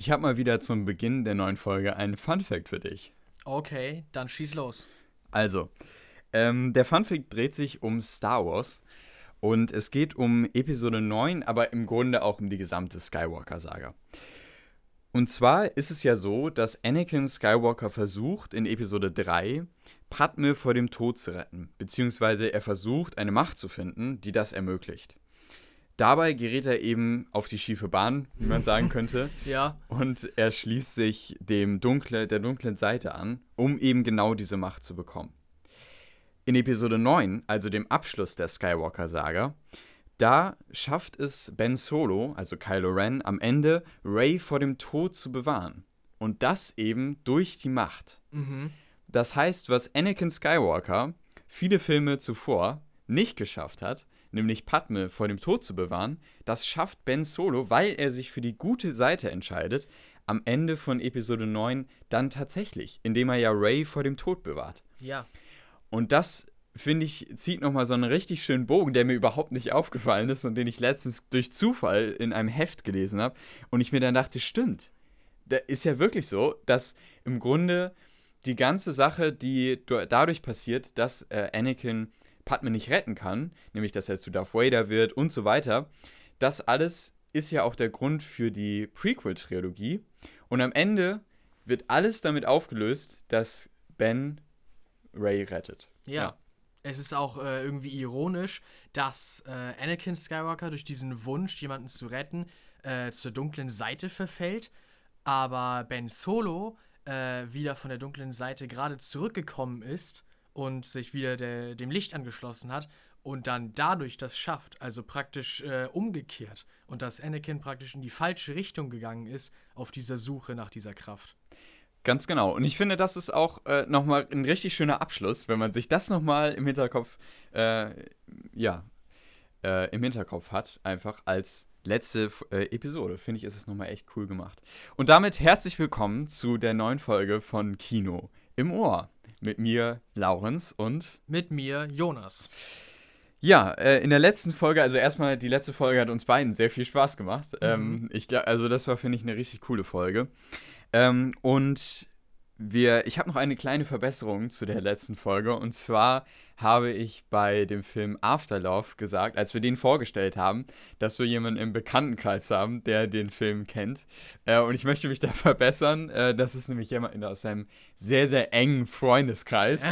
Ich habe mal wieder zum Beginn der neuen Folge einen Fun Fact für dich. Okay, dann schieß los. Also, ähm, der Fun Fact dreht sich um Star Wars und es geht um Episode 9, aber im Grunde auch um die gesamte Skywalker-Saga. Und zwar ist es ja so, dass Anakin Skywalker versucht, in Episode 3 Padme vor dem Tod zu retten, beziehungsweise er versucht, eine Macht zu finden, die das ermöglicht. Dabei gerät er eben auf die schiefe Bahn, wie man sagen könnte. ja. Und er schließt sich dem dunkle, der dunklen Seite an, um eben genau diese Macht zu bekommen. In Episode 9, also dem Abschluss der Skywalker-Saga, da schafft es Ben Solo, also Kylo Ren, am Ende Rey vor dem Tod zu bewahren. Und das eben durch die Macht. Mhm. Das heißt, was Anakin Skywalker viele Filme zuvor nicht geschafft hat, nämlich Padme vor dem Tod zu bewahren, das schafft Ben Solo, weil er sich für die gute Seite entscheidet, am Ende von Episode 9 dann tatsächlich, indem er ja Rey vor dem Tod bewahrt. Ja. Und das, finde ich, zieht nochmal so einen richtig schönen Bogen, der mir überhaupt nicht aufgefallen ist und den ich letztens durch Zufall in einem Heft gelesen habe. Und ich mir dann dachte, stimmt. Da ist ja wirklich so, dass im Grunde die ganze Sache, die dadurch passiert, dass äh, Anakin Padme nicht retten kann, nämlich dass er zu Darth Vader wird und so weiter, das alles ist ja auch der Grund für die Prequel-Trilogie. Und am Ende wird alles damit aufgelöst, dass Ben Ray rettet. Ja. ja. Es ist auch äh, irgendwie ironisch, dass äh, Anakin Skywalker durch diesen Wunsch, jemanden zu retten, äh, zur dunklen Seite verfällt, aber Ben Solo äh, wieder von der dunklen Seite gerade zurückgekommen ist und sich wieder der, dem Licht angeschlossen hat und dann dadurch das schafft, also praktisch äh, umgekehrt und dass Anakin praktisch in die falsche Richtung gegangen ist auf dieser Suche nach dieser Kraft. Ganz genau. Und ich finde, das ist auch äh, nochmal ein richtig schöner Abschluss, wenn man sich das nochmal im Hinterkopf, äh, ja, äh, im Hinterkopf hat, einfach als letzte äh, Episode. Finde ich, ist es nochmal echt cool gemacht. Und damit herzlich willkommen zu der neuen Folge von Kino im Ohr. Mit mir, Laurens, und mit mir, Jonas. Ja, äh, in der letzten Folge, also erstmal, die letzte Folge hat uns beiden sehr viel Spaß gemacht. Mhm. Ähm, ich, also das war, finde ich, eine richtig coole Folge. Ähm, und wir, ich habe noch eine kleine Verbesserung zu der letzten Folge. Und zwar habe ich bei dem Film Afterlove gesagt, als wir den vorgestellt haben, dass wir jemanden im Bekanntenkreis haben, der den Film kennt. Äh, und ich möchte mich da verbessern. Äh, das ist nämlich jemand aus einem sehr, sehr engen Freundeskreis.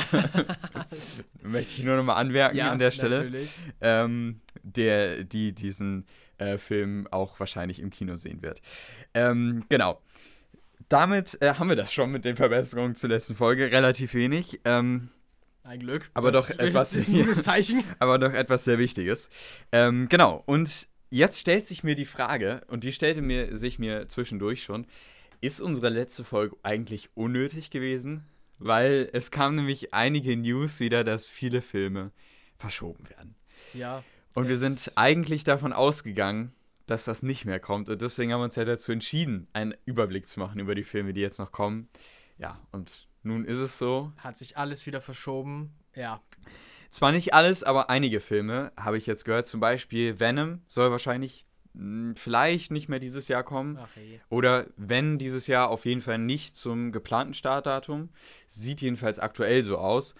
möchte ich nur nochmal anmerken ja, an der Stelle. Natürlich. Ähm, der, die diesen äh, Film auch wahrscheinlich im Kino sehen wird. Ähm, genau damit äh, haben wir das schon mit den Verbesserungen zur letzten Folge. Relativ wenig. Ähm, ein Glück. Aber das doch etwas. ist ein gutes Zeichen. aber doch etwas sehr Wichtiges. Ähm, genau. Und jetzt stellt sich mir die Frage, und die stellte mir, sich mir zwischendurch schon: Ist unsere letzte Folge eigentlich unnötig gewesen? Weil es kam nämlich einige News wieder, dass viele Filme verschoben werden. Ja. Und wir sind eigentlich davon ausgegangen, dass das nicht mehr kommt. Und deswegen haben wir uns ja dazu entschieden, einen Überblick zu machen über die Filme, die jetzt noch kommen. Ja, und nun ist es so. Hat sich alles wieder verschoben. Ja. Zwar nicht alles, aber einige Filme habe ich jetzt gehört. Zum Beispiel Venom soll wahrscheinlich vielleicht nicht mehr dieses Jahr kommen. Hey. Oder wenn dieses Jahr auf jeden Fall nicht zum geplanten Startdatum. Sieht jedenfalls aktuell so aus.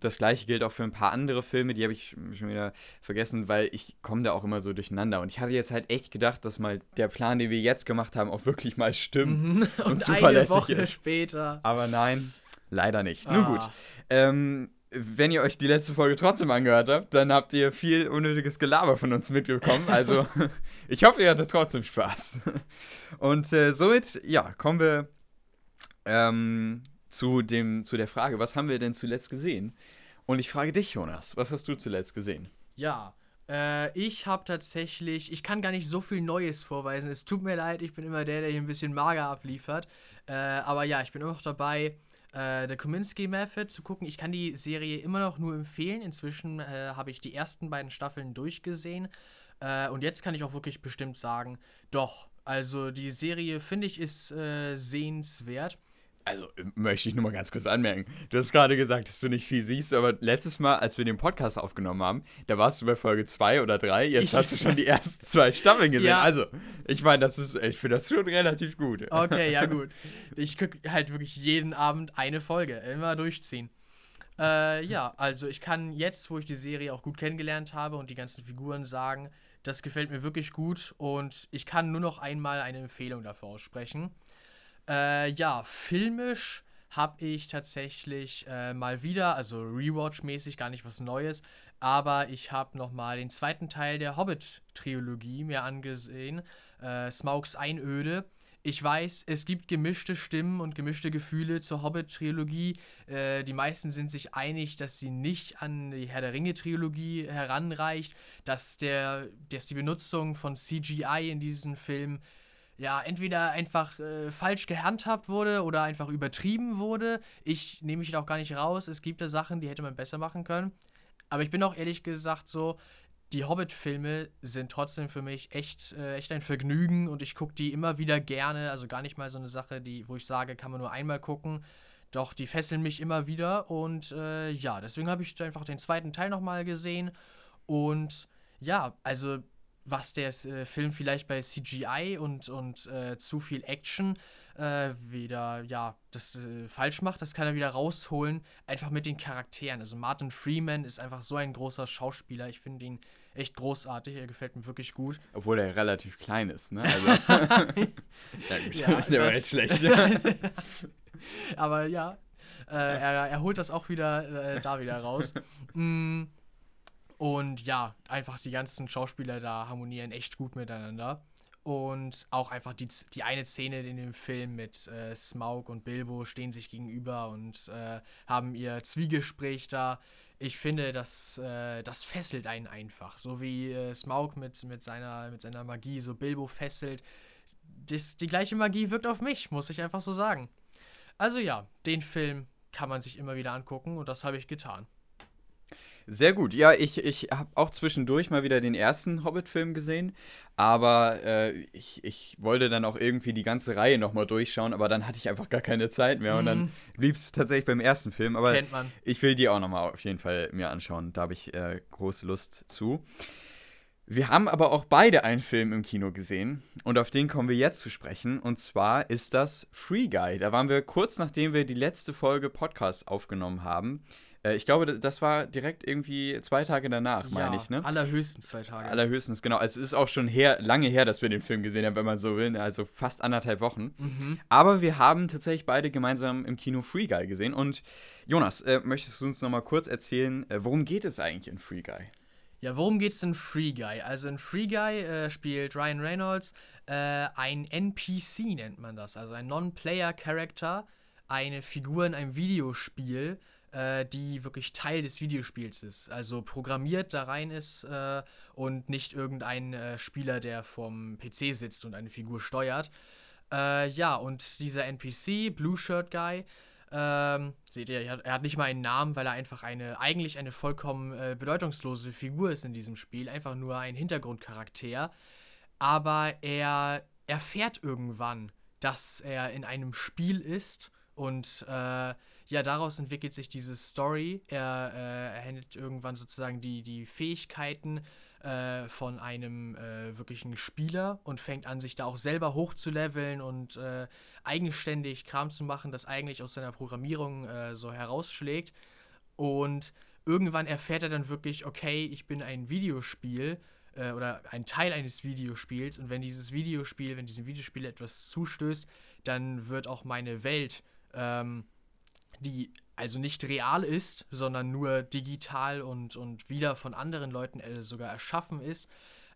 Das gleiche gilt auch für ein paar andere Filme, die habe ich schon wieder vergessen, weil ich komme da auch immer so durcheinander. Und ich hatte jetzt halt echt gedacht, dass mal der Plan, den wir jetzt gemacht haben, auch wirklich mal stimmt mhm. und, und zuverlässig eine Woche ist. später. Aber nein, leider nicht. Ah. Nun gut. Ähm, wenn ihr euch die letzte Folge trotzdem angehört habt, dann habt ihr viel unnötiges Gelaber von uns mitbekommen. Also ich hoffe, ihr hattet trotzdem Spaß. Und äh, somit, ja, kommen wir ähm, zu, dem, zu der Frage, was haben wir denn zuletzt gesehen? Und ich frage dich, Jonas, was hast du zuletzt gesehen? Ja, äh, ich habe tatsächlich, ich kann gar nicht so viel Neues vorweisen. Es tut mir leid, ich bin immer der, der hier ein bisschen mager abliefert. Äh, aber ja, ich bin immer noch dabei, äh, The Kominsky Method zu gucken. Ich kann die Serie immer noch nur empfehlen. Inzwischen äh, habe ich die ersten beiden Staffeln durchgesehen. Äh, und jetzt kann ich auch wirklich bestimmt sagen, doch, also die Serie finde ich ist äh, sehenswert. Also möchte ich nur mal ganz kurz anmerken. Du hast gerade gesagt, dass du nicht viel siehst, aber letztes Mal, als wir den Podcast aufgenommen haben, da warst du bei Folge 2 oder 3. Jetzt ich hast du schon die ersten zwei Staffeln gesehen. Ja. Also, ich meine, das ist, ich finde das schon relativ gut. Okay, ja, gut. Ich gucke halt wirklich jeden Abend eine Folge, immer durchziehen. Äh, ja, also ich kann jetzt, wo ich die Serie auch gut kennengelernt habe und die ganzen Figuren sagen, das gefällt mir wirklich gut und ich kann nur noch einmal eine Empfehlung dafür aussprechen. Äh, ja, filmisch habe ich tatsächlich äh, mal wieder, also Rewatch-mäßig, gar nicht was Neues, aber ich habe nochmal den zweiten Teil der Hobbit-Trilogie mir angesehen, äh, Smaugs Einöde. Ich weiß, es gibt gemischte Stimmen und gemischte Gefühle zur Hobbit-Trilogie. Äh, die meisten sind sich einig, dass sie nicht an die Herr der Ringe-Trilogie heranreicht, dass, der, dass die Benutzung von CGI in diesem Film ja, entweder einfach äh, falsch gehandhabt wurde oder einfach übertrieben wurde. Ich nehme mich da auch gar nicht raus. Es gibt da Sachen, die hätte man besser machen können. Aber ich bin auch ehrlich gesagt so, die Hobbit-Filme sind trotzdem für mich echt, äh, echt ein Vergnügen und ich gucke die immer wieder gerne. Also gar nicht mal so eine Sache, die, wo ich sage, kann man nur einmal gucken. Doch die fesseln mich immer wieder und äh, ja, deswegen habe ich einfach den zweiten Teil nochmal gesehen. Und ja, also was der äh, Film vielleicht bei CGI und, und äh, zu viel Action äh, wieder, ja, das äh, falsch macht, das kann er wieder rausholen, einfach mit den Charakteren. Also Martin Freeman ist einfach so ein großer Schauspieler. Ich finde ihn echt großartig, er gefällt mir wirklich gut. Obwohl er relativ klein ist, ne? Also, ja, der war jetzt schlecht. Aber ja, äh, er, er holt das auch wieder äh, da wieder raus. mm. Und ja, einfach die ganzen Schauspieler da harmonieren echt gut miteinander. Und auch einfach die, die eine Szene in dem Film mit äh, Smaug und Bilbo stehen sich gegenüber und äh, haben ihr Zwiegespräch da. Ich finde, das, äh, das fesselt einen einfach. So wie äh, Smaug mit, mit, seiner, mit seiner Magie so Bilbo fesselt. Das, die gleiche Magie wirkt auf mich, muss ich einfach so sagen. Also ja, den Film kann man sich immer wieder angucken und das habe ich getan. Sehr gut. Ja, ich, ich habe auch zwischendurch mal wieder den ersten Hobbit-Film gesehen, aber äh, ich, ich wollte dann auch irgendwie die ganze Reihe nochmal durchschauen, aber dann hatte ich einfach gar keine Zeit mehr mhm. und dann mhm. blieb es tatsächlich beim ersten Film. Aber ich will die auch nochmal auf jeden Fall mir anschauen. Da habe ich äh, große Lust zu. Wir haben aber auch beide einen Film im Kino gesehen und auf den kommen wir jetzt zu sprechen. Und zwar ist das Free Guy. Da waren wir kurz nachdem wir die letzte Folge Podcast aufgenommen haben, ich glaube, das war direkt irgendwie zwei Tage danach, ja, meine ich, ne? Allerhöchstens zwei Tage. Allerhöchstens, genau. Es ist auch schon her, lange her, dass wir den Film gesehen haben, wenn man so will, ne? also fast anderthalb Wochen. Mhm. Aber wir haben tatsächlich beide gemeinsam im Kino Free Guy gesehen. Und Jonas, äh, möchtest du uns nochmal kurz erzählen, äh, worum geht es eigentlich in Free Guy? Ja, worum geht es in Free Guy? Also in Free Guy äh, spielt Ryan Reynolds äh, ein NPC, nennt man das, also ein Non-Player-Character, eine Figur in einem Videospiel äh, die wirklich Teil des Videospiels ist. Also programmiert da rein ist äh, und nicht irgendein äh, Spieler, der vom PC sitzt und eine Figur steuert. Äh, ja, und dieser NPC, Blue Shirt Guy, ähm, seht ihr, er hat nicht mal einen Namen, weil er einfach eine, eigentlich eine vollkommen äh, bedeutungslose Figur ist in diesem Spiel, einfach nur ein Hintergrundcharakter. Aber er erfährt irgendwann, dass er in einem Spiel ist und äh, ja, daraus entwickelt sich diese Story. Er äh, erhält irgendwann sozusagen die, die Fähigkeiten äh, von einem äh, wirklichen Spieler und fängt an, sich da auch selber hochzuleveln und äh, eigenständig Kram zu machen, das eigentlich aus seiner Programmierung äh, so herausschlägt. Und irgendwann erfährt er dann wirklich, okay, ich bin ein Videospiel äh, oder ein Teil eines Videospiels und wenn dieses Videospiel, wenn diesem Videospiel etwas zustößt, dann wird auch meine Welt ähm, die also nicht real ist, sondern nur digital und, und wieder von anderen Leuten äh, sogar erschaffen ist,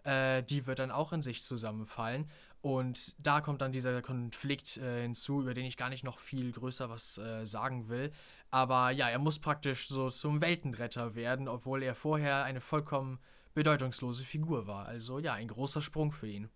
äh, die wird dann auch in sich zusammenfallen. Und da kommt dann dieser Konflikt äh, hinzu, über den ich gar nicht noch viel größer was äh, sagen will. Aber ja, er muss praktisch so zum Weltenretter werden, obwohl er vorher eine vollkommen bedeutungslose Figur war. Also ja, ein großer Sprung für ihn.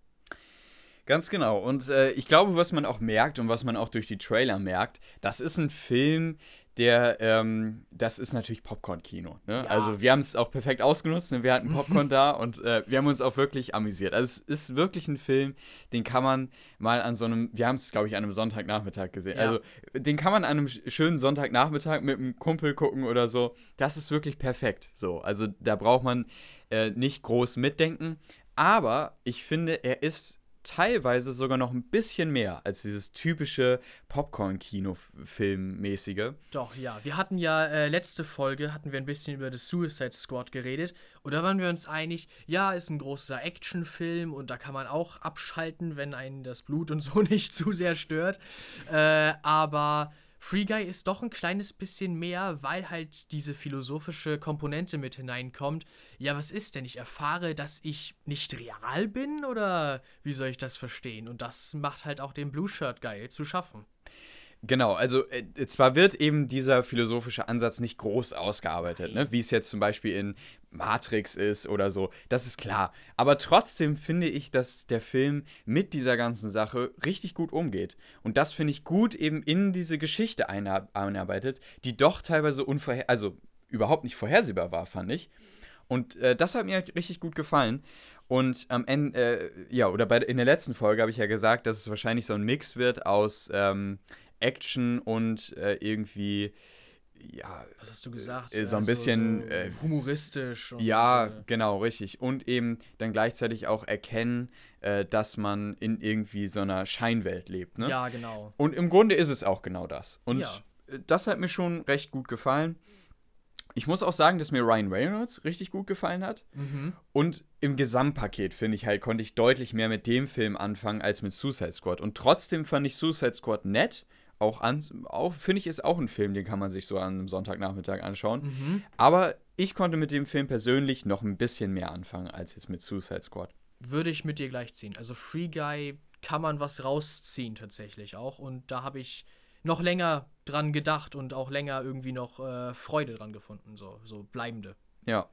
Ganz genau. Und äh, ich glaube, was man auch merkt und was man auch durch die Trailer merkt, das ist ein Film, der, ähm, das ist natürlich Popcorn-Kino. Ne? Ja. Also wir haben es auch perfekt ausgenutzt, ne? wir hatten Popcorn da und äh, wir haben uns auch wirklich amüsiert. Also es ist wirklich ein Film, den kann man mal an so einem, wir haben es, glaube ich, an einem Sonntagnachmittag gesehen. Ja. Also den kann man an einem schönen Sonntagnachmittag mit einem Kumpel gucken oder so. Das ist wirklich perfekt. So, also da braucht man äh, nicht groß mitdenken. Aber ich finde, er ist teilweise sogar noch ein bisschen mehr als dieses typische Popcorn-Kino-Film-mäßige. Doch, ja. Wir hatten ja äh, letzte Folge, hatten wir ein bisschen über das Suicide Squad geredet. Und da waren wir uns einig, ja, ist ein großer Actionfilm und da kann man auch abschalten, wenn einen das Blut und so nicht zu sehr stört. Äh, aber Free Guy ist doch ein kleines bisschen mehr, weil halt diese philosophische Komponente mit hineinkommt. Ja, was ist denn? Ich erfahre, dass ich nicht real bin oder wie soll ich das verstehen? Und das macht halt auch den Blue Shirt Guy zu schaffen. Genau, also äh, zwar wird eben dieser philosophische Ansatz nicht groß ausgearbeitet, ne? wie es jetzt zum Beispiel in Matrix ist oder so, das ist klar. Aber trotzdem finde ich, dass der Film mit dieser ganzen Sache richtig gut umgeht. Und das finde ich gut eben in diese Geschichte einarbeitet, die doch teilweise unvorher, also überhaupt nicht vorhersehbar war, fand ich. Und äh, das hat mir richtig gut gefallen. Und am Ende, äh, ja, oder bei, in der letzten Folge habe ich ja gesagt, dass es wahrscheinlich so ein Mix wird aus ähm, Action und äh, irgendwie ja. Was hast du gesagt? Äh, so ein bisschen so, so äh, humoristisch. ja, so. genau, richtig. Und eben dann gleichzeitig auch erkennen, äh, dass man in irgendwie so einer Scheinwelt lebt. Ne? Ja, genau. Und im Grunde ist es auch genau das. Und ja. das hat mir schon recht gut gefallen. Ich muss auch sagen, dass mir Ryan Reynolds richtig gut gefallen hat. Mhm. Und im Gesamtpaket, finde ich halt, konnte ich deutlich mehr mit dem Film anfangen als mit Suicide Squad. Und trotzdem fand ich Suicide Squad nett auch an, auch finde ich, ist auch ein Film, den kann man sich so an einem Sonntagnachmittag anschauen. Mhm. Aber ich konnte mit dem Film persönlich noch ein bisschen mehr anfangen als jetzt mit Suicide Squad. Würde ich mit dir gleich ziehen. Also Free Guy kann man was rausziehen tatsächlich auch. Und da habe ich noch länger dran gedacht und auch länger irgendwie noch äh, Freude dran gefunden, so, so bleibende. Ja.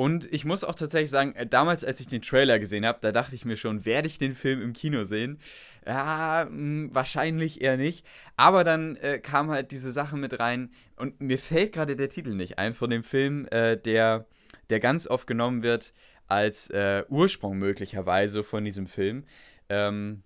Und ich muss auch tatsächlich sagen, äh, damals, als ich den Trailer gesehen habe, da dachte ich mir schon, werde ich den Film im Kino sehen? Ja, mh, hm, wahrscheinlich eher nicht. Aber dann äh, kam halt diese Sache mit rein und mir fällt gerade der Titel nicht ein von dem Film, äh, der, der ganz oft genommen wird als äh, Ursprung möglicherweise von diesem Film. Ähm,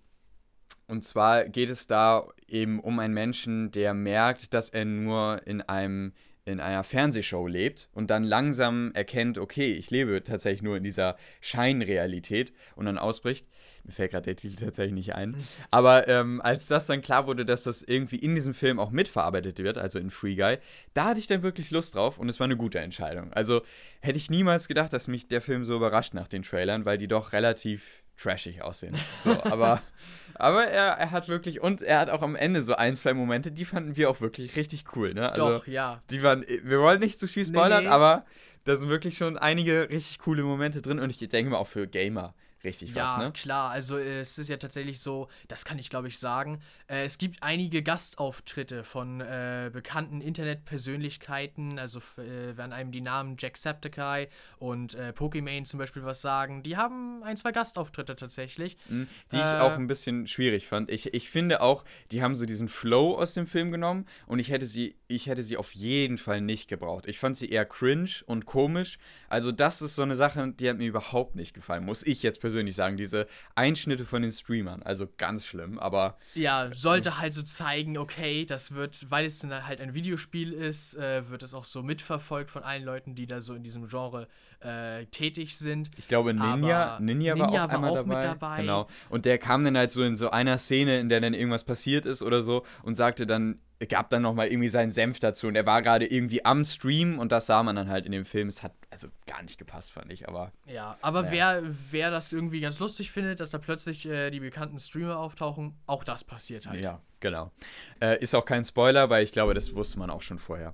und zwar geht es da eben um einen Menschen, der merkt, dass er nur in einem in einer Fernsehshow lebt und dann langsam erkennt, okay, ich lebe tatsächlich nur in dieser Scheinrealität und dann ausbricht. Mir fällt gerade der Titel tatsächlich nicht ein. Aber ähm, als das dann klar wurde, dass das irgendwie in diesem Film auch mitverarbeitet wird, also in Free Guy, da hatte ich dann wirklich Lust drauf und es war eine gute Entscheidung. Also hätte ich niemals gedacht, dass mich der Film so überrascht nach den Trailern, weil die doch relativ trashig aussehen. So, aber aber er, er hat wirklich, und er hat auch am Ende so ein, zwei Momente, die fanden wir auch wirklich richtig cool, ne? Also, Doch, ja. Die waren, wir wollen nicht zu viel spoilern, nee, nee. aber da sind wirklich schon einige richtig coole Momente drin und ich denke mal auch für Gamer richtig ja, was, ne? Ja, klar. Also äh, es ist ja tatsächlich so, das kann ich glaube ich sagen. Äh, es gibt einige Gastauftritte von äh, bekannten Internetpersönlichkeiten. Also äh, werden einem die Namen Jacksepticeye und äh, Pokimane zum Beispiel was sagen. Die haben ein, zwei Gastauftritte tatsächlich. Mhm, die ich auch äh, ein bisschen schwierig fand. Ich, ich finde auch, die haben so diesen Flow aus dem Film genommen und ich hätte sie, ich hätte sie auf jeden Fall nicht gebraucht. Ich fand sie eher cringe und komisch. Also das ist so eine Sache, die hat mir überhaupt nicht gefallen. Muss ich jetzt persönlich persönlich sagen, diese Einschnitte von den Streamern. Also ganz schlimm, aber. Ja, sollte halt so zeigen, okay, das wird, weil es halt ein Videospiel ist, äh, wird es auch so mitverfolgt von allen Leuten, die da so in diesem Genre äh, tätig sind. Ich glaube, Ninja, Ninja, war auch, war einmal auch dabei. mit dabei. Genau. Und der kam dann halt so in so einer Szene, in der dann irgendwas passiert ist oder so und sagte dann, gab dann nochmal irgendwie seinen Senf dazu und er war gerade irgendwie am Stream und das sah man dann halt in dem Film. Es hat also gar nicht gepasst, fand ich, aber. Ja, aber naja. wer, wer das irgendwie ganz lustig findet, dass da plötzlich äh, die bekannten Streamer auftauchen, auch das passiert halt. Ja, genau. Äh, ist auch kein Spoiler, weil ich glaube, das wusste man auch schon vorher.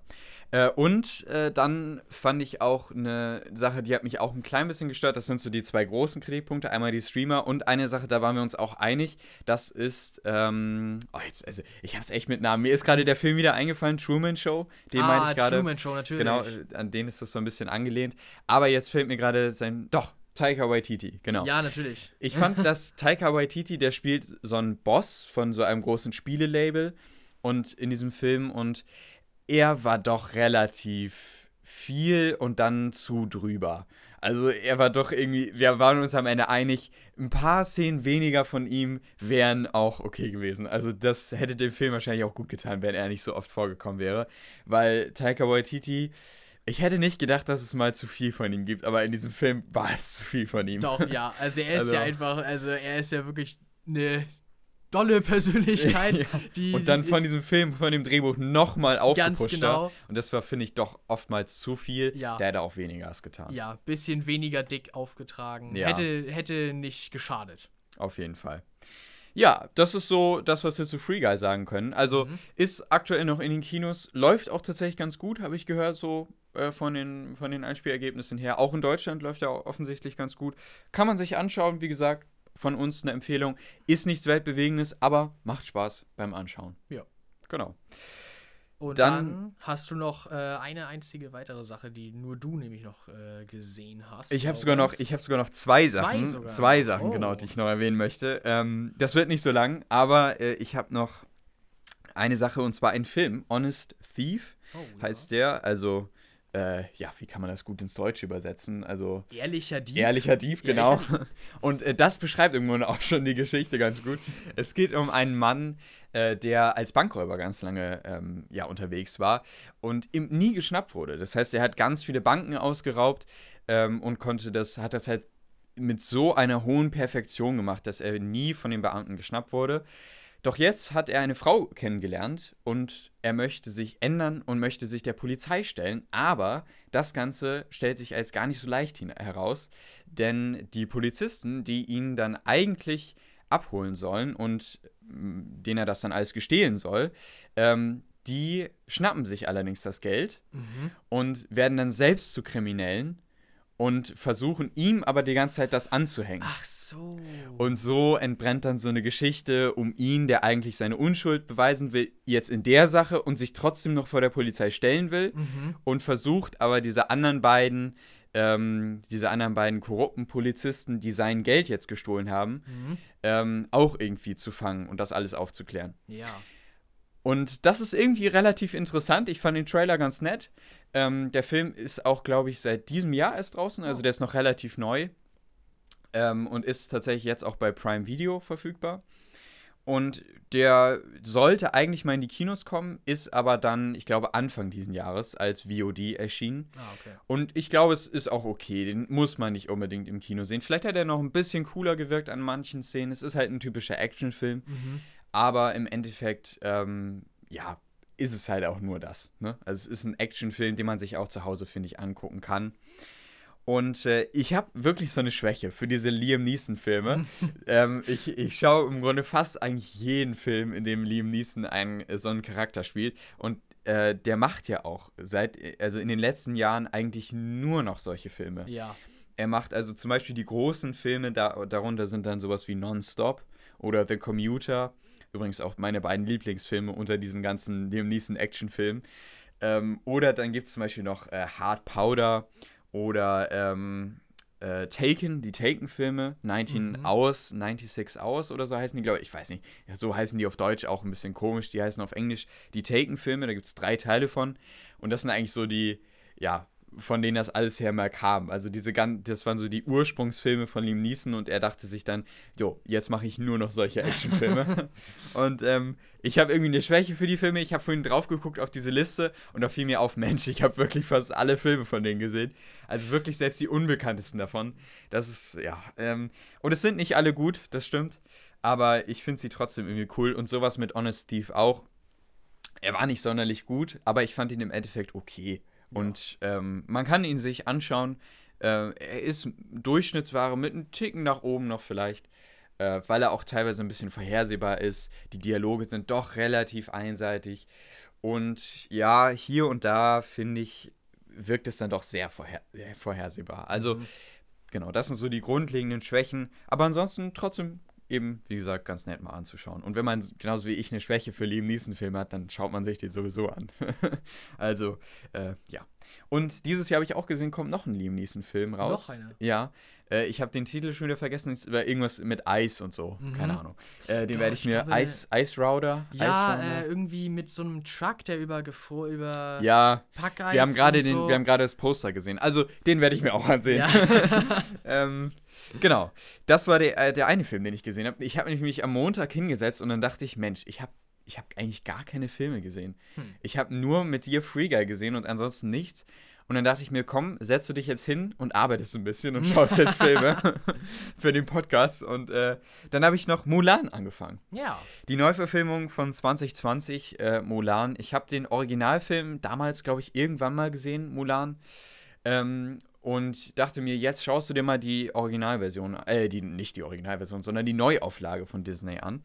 Äh, und äh, dann fand ich auch eine Sache, die hat mich auch ein klein bisschen gestört. Das sind so die zwei großen Kritikpunkte. Einmal die Streamer und eine Sache, da waren wir uns auch einig. Das ist, ähm, oh jetzt, also ich habe es echt mit Namen. Mir ist gerade der Film wieder eingefallen, Truman Show. Den ah, meine ich gerade. Truman Show, natürlich. Genau, an den ist das so ein bisschen angelehnt. Aber jetzt fällt mir gerade sein, doch, Taika Waititi, genau. Ja, natürlich. Ich fand, dass Taika Waititi, der spielt so einen Boss von so einem großen Spielelabel und in diesem Film und er war doch relativ viel und dann zu drüber. Also er war doch irgendwie, wir waren uns am Ende einig, ein paar Szenen weniger von ihm wären auch okay gewesen. Also das hätte dem Film wahrscheinlich auch gut getan, wenn er nicht so oft vorgekommen wäre. Weil Taika Waititi, ich hätte nicht gedacht, dass es mal zu viel von ihm gibt, aber in diesem Film war es zu viel von ihm. Doch, ja. Also er ist Also- ja einfach, also er ist ja wirklich eine dolle Persönlichkeit, Ja. die. Und dann von diesem Film, von dem Drehbuch nochmal Ganz aufgepusht. genau. Und das war, finde ich, doch oftmals zu viel. Ja. Der hätte auch weniger es getan. Ja, bisschen weniger dick aufgetragen. Ja. Hätte, hätte nicht geschadet. Auf jeden Fall. Ja, das ist so das, was wir zu Free Guy sagen können. Also Mhm. ist aktuell noch in den Kinos, läuft auch tatsächlich ganz gut, habe ich gehört, so äh, von, den, von den Einspielergebnissen her. Auch in Deutschland läuft er offensichtlich ganz gut. Kann man sich anschauen, wie gesagt, von uns eine Empfehlung. Ist nichts Weltbewegendes, aber macht Spaß beim Anschauen. Ja. Genau. Und Dann- dann, hast du noch äh, eine einzige weitere Sache, die nur du nämlich noch äh, gesehen hast. Ich habe sogar noch, uns. ich habe sogar noch zwei, Zwei Sachen, sogar. zwei Sachen Oh. genau, die ich noch erwähnen möchte. Ähm, das wird nicht so lang, aber äh, ich habe noch eine Sache und zwar ein Film, Honest Thief Oh, ja. heißt der. Also äh, ja, wie kann man das gut ins Deutsche übersetzen? Also Ehrlicher Dieb. Ehrlicher Dieb, genau. Ehrlicher Und äh, das beschreibt irgendwo auch schon die Geschichte ganz gut. Es geht um einen Mann, äh, der als Bankräuber ganz lange ähm, ja, unterwegs war und ihm nie geschnappt wurde. Das heißt, er hat ganz viele Banken ausgeraubt ähm, und konnte das, hat das halt mit so einer hohen Perfektion gemacht, dass er nie von den Beamten geschnappt wurde. Doch jetzt hat er eine Frau kennengelernt und er möchte sich ändern und möchte sich der Polizei stellen. Aber das Ganze stellt sich als gar nicht so leicht heraus, denn die Polizisten, die ihn dann eigentlich abholen sollen und mh, denen er das dann alles gestehlen soll, ähm, die schnappen sich allerdings das Geld Mhm. und werden dann selbst zu Kriminellen und versuchen ihm aber die ganze Zeit das anzuhängen. Ach so. Und so entbrennt dann so eine Geschichte um ihn, der eigentlich seine Unschuld beweisen will, jetzt in der Sache und sich trotzdem noch vor der Polizei stellen will Mhm. und versucht aber diese anderen beiden, ähm, diese anderen beiden korrupten Polizisten, die sein Geld jetzt gestohlen haben, Mhm. ähm, auch irgendwie zu fangen und das alles aufzuklären. Ja. Und das ist irgendwie relativ interessant. Ich fand den Trailer ganz nett. Ähm, der Film ist auch, glaube ich, seit diesem Jahr erst draußen. Also der ist noch relativ neu. Ähm, und ist tatsächlich jetzt auch bei Prime Video verfügbar. Und der sollte eigentlich mal in die Kinos kommen, ist aber dann, ich glaube, Anfang diesen Jahres als VOD erschienen. Ah, okay. Und ich glaube, es ist auch okay. Den muss man nicht unbedingt im Kino sehen. Vielleicht hat er noch ein bisschen cooler gewirkt an manchen Szenen. Es ist halt ein typischer Actionfilm. Mhm. Aber im Endeffekt, ähm, ja, ist es halt auch nur das. Ne? Also es ist ein Actionfilm, den man sich auch zu Hause, finde ich, angucken kann. Und äh, ich habe wirklich so eine Schwäche für diese Liam Neeson-Filme. ähm, ich, ich schaue im Grunde fast eigentlich jeden Film, in dem Liam Neeson einen, äh, so einen Charakter spielt. Und äh, der macht ja auch seit, also in den letzten Jahren eigentlich nur noch solche Filme. Ja. Er macht also zum Beispiel die großen Filme, da, darunter sind dann sowas wie Non-Stop oder The Commuter. Übrigens auch meine beiden Lieblingsfilme unter diesen ganzen Liam Neeson Actionfilmen. Ähm, oder dann gibt es zum Beispiel noch äh, Hard Powder oder ähm, äh, Taken, die Taken-Filme, 19 Mhm. Hours, 96 Hours oder so heißen die, glaube ich. Ich weiß nicht. Ja, so heißen die auf Deutsch auch ein bisschen komisch. Die heißen auf Englisch die Taken-Filme. Da gibt es drei Teile von. Und das sind eigentlich so die, ja, von denen das alles her mal kam. Also diese gan- das waren so die Ursprungsfilme von Liam Neeson und er dachte sich dann, jo, jetzt mache ich nur noch solche Actionfilme. und ähm, ich habe irgendwie eine Schwäche für die Filme. Ich habe vorhin drauf geguckt auf diese Liste und da fiel mir auf, Mensch, ich habe wirklich fast alle Filme von denen gesehen. Also wirklich selbst die unbekanntesten davon. Das ist, ja, ähm, und es sind nicht alle gut, das stimmt. Aber ich finde sie trotzdem irgendwie cool und sowas mit Honest Steve auch. Er war nicht sonderlich gut, aber ich fand ihn im Endeffekt okay. Und ähm, man kann ihn sich anschauen. Äh, er ist Durchschnittsware mit einem Ticken nach oben noch vielleicht, äh, weil er auch teilweise ein bisschen vorhersehbar ist. Die Dialoge sind doch relativ einseitig. Und ja, hier und da finde ich, wirkt es dann doch sehr, vorher sehr vorhersehbar. Also, Mhm. genau, das sind so die grundlegenden Schwächen. Aber ansonsten trotzdem eben, wie gesagt, ganz nett mal anzuschauen. Und wenn man genauso wie ich eine Schwäche für Liam Neeson-Filme hat, dann schaut man sich den sowieso an. also, äh, ja. Und dieses Jahr habe ich auch gesehen, kommt noch ein Liam Neeson-Film raus. Noch einer? Ja. Äh, ich habe den Titel schon wieder vergessen, es war irgendwas mit Eis und so. Mhm. Keine Ahnung. Äh, den werde ich ich mir. glaube- Ice, Ice Router? Ja, Ice äh, irgendwie mit so einem Truck, der über, gefro über ja. Packeis Wir haben gerade den, so. wir haben gerade das Poster gesehen. Also den werde ich mir auch ansehen. Ja. ähm, genau. Das war der, äh, der eine Film, den ich gesehen habe. Ich habe mich nämlich am Montag hingesetzt und dann dachte ich, Mensch, ich habe ich hab eigentlich gar keine Filme gesehen. Hm. Ich habe nur mit dir Free Guy gesehen und ansonsten nichts. Und dann dachte ich mir, komm, setzt du dich jetzt hin und arbeitest ein bisschen und schaust jetzt Filme für den Podcast. Und äh, dann habe ich noch Mulan angefangen. ja. Die Neuverfilmung von 2020, äh, Mulan. Ich habe den Originalfilm damals, glaube ich, irgendwann mal gesehen, Mulan. Ähm, und dachte mir, jetzt schaust du dir mal die Originalversion, äh, die, nicht die Originalversion, sondern die Neuauflage von Disney an.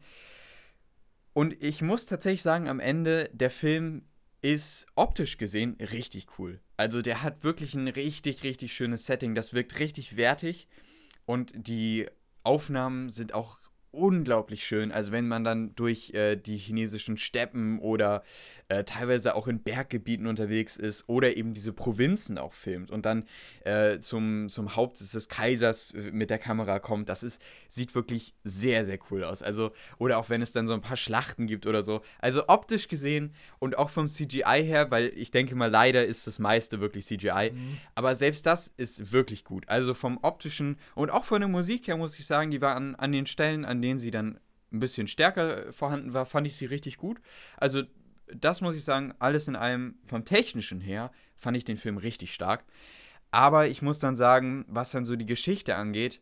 Und ich muss tatsächlich sagen, am Ende, der Film ist optisch gesehen richtig cool. Also der hat wirklich ein richtig, richtig schönes Setting. Das wirkt richtig wertig. Und die Aufnahmen sind auch unglaublich schön. Also wenn man dann durch äh, die chinesischen Steppen oder äh, teilweise auch in Berggebieten unterwegs ist oder eben diese Provinzen auch filmt und dann äh, zum, zum Hauptsitz des Kaisers äh, mit der Kamera kommt, das ist, sieht wirklich sehr, sehr cool aus. Also, oder auch wenn es dann so ein paar Schlachten gibt oder so. Also optisch gesehen und auch vom CGI her, weil ich denke mal, leider ist das meiste wirklich CGI. Mhm. Aber selbst das ist wirklich gut. Also vom optischen und auch von der Musik her muss ich sagen, die war an, an den Stellen, an denen sie dann ein bisschen stärker vorhanden war, fand ich sie richtig gut. Also das muss ich sagen, alles in allem vom technischen her fand ich den Film richtig stark. Aber ich muss dann sagen, was dann so die Geschichte angeht,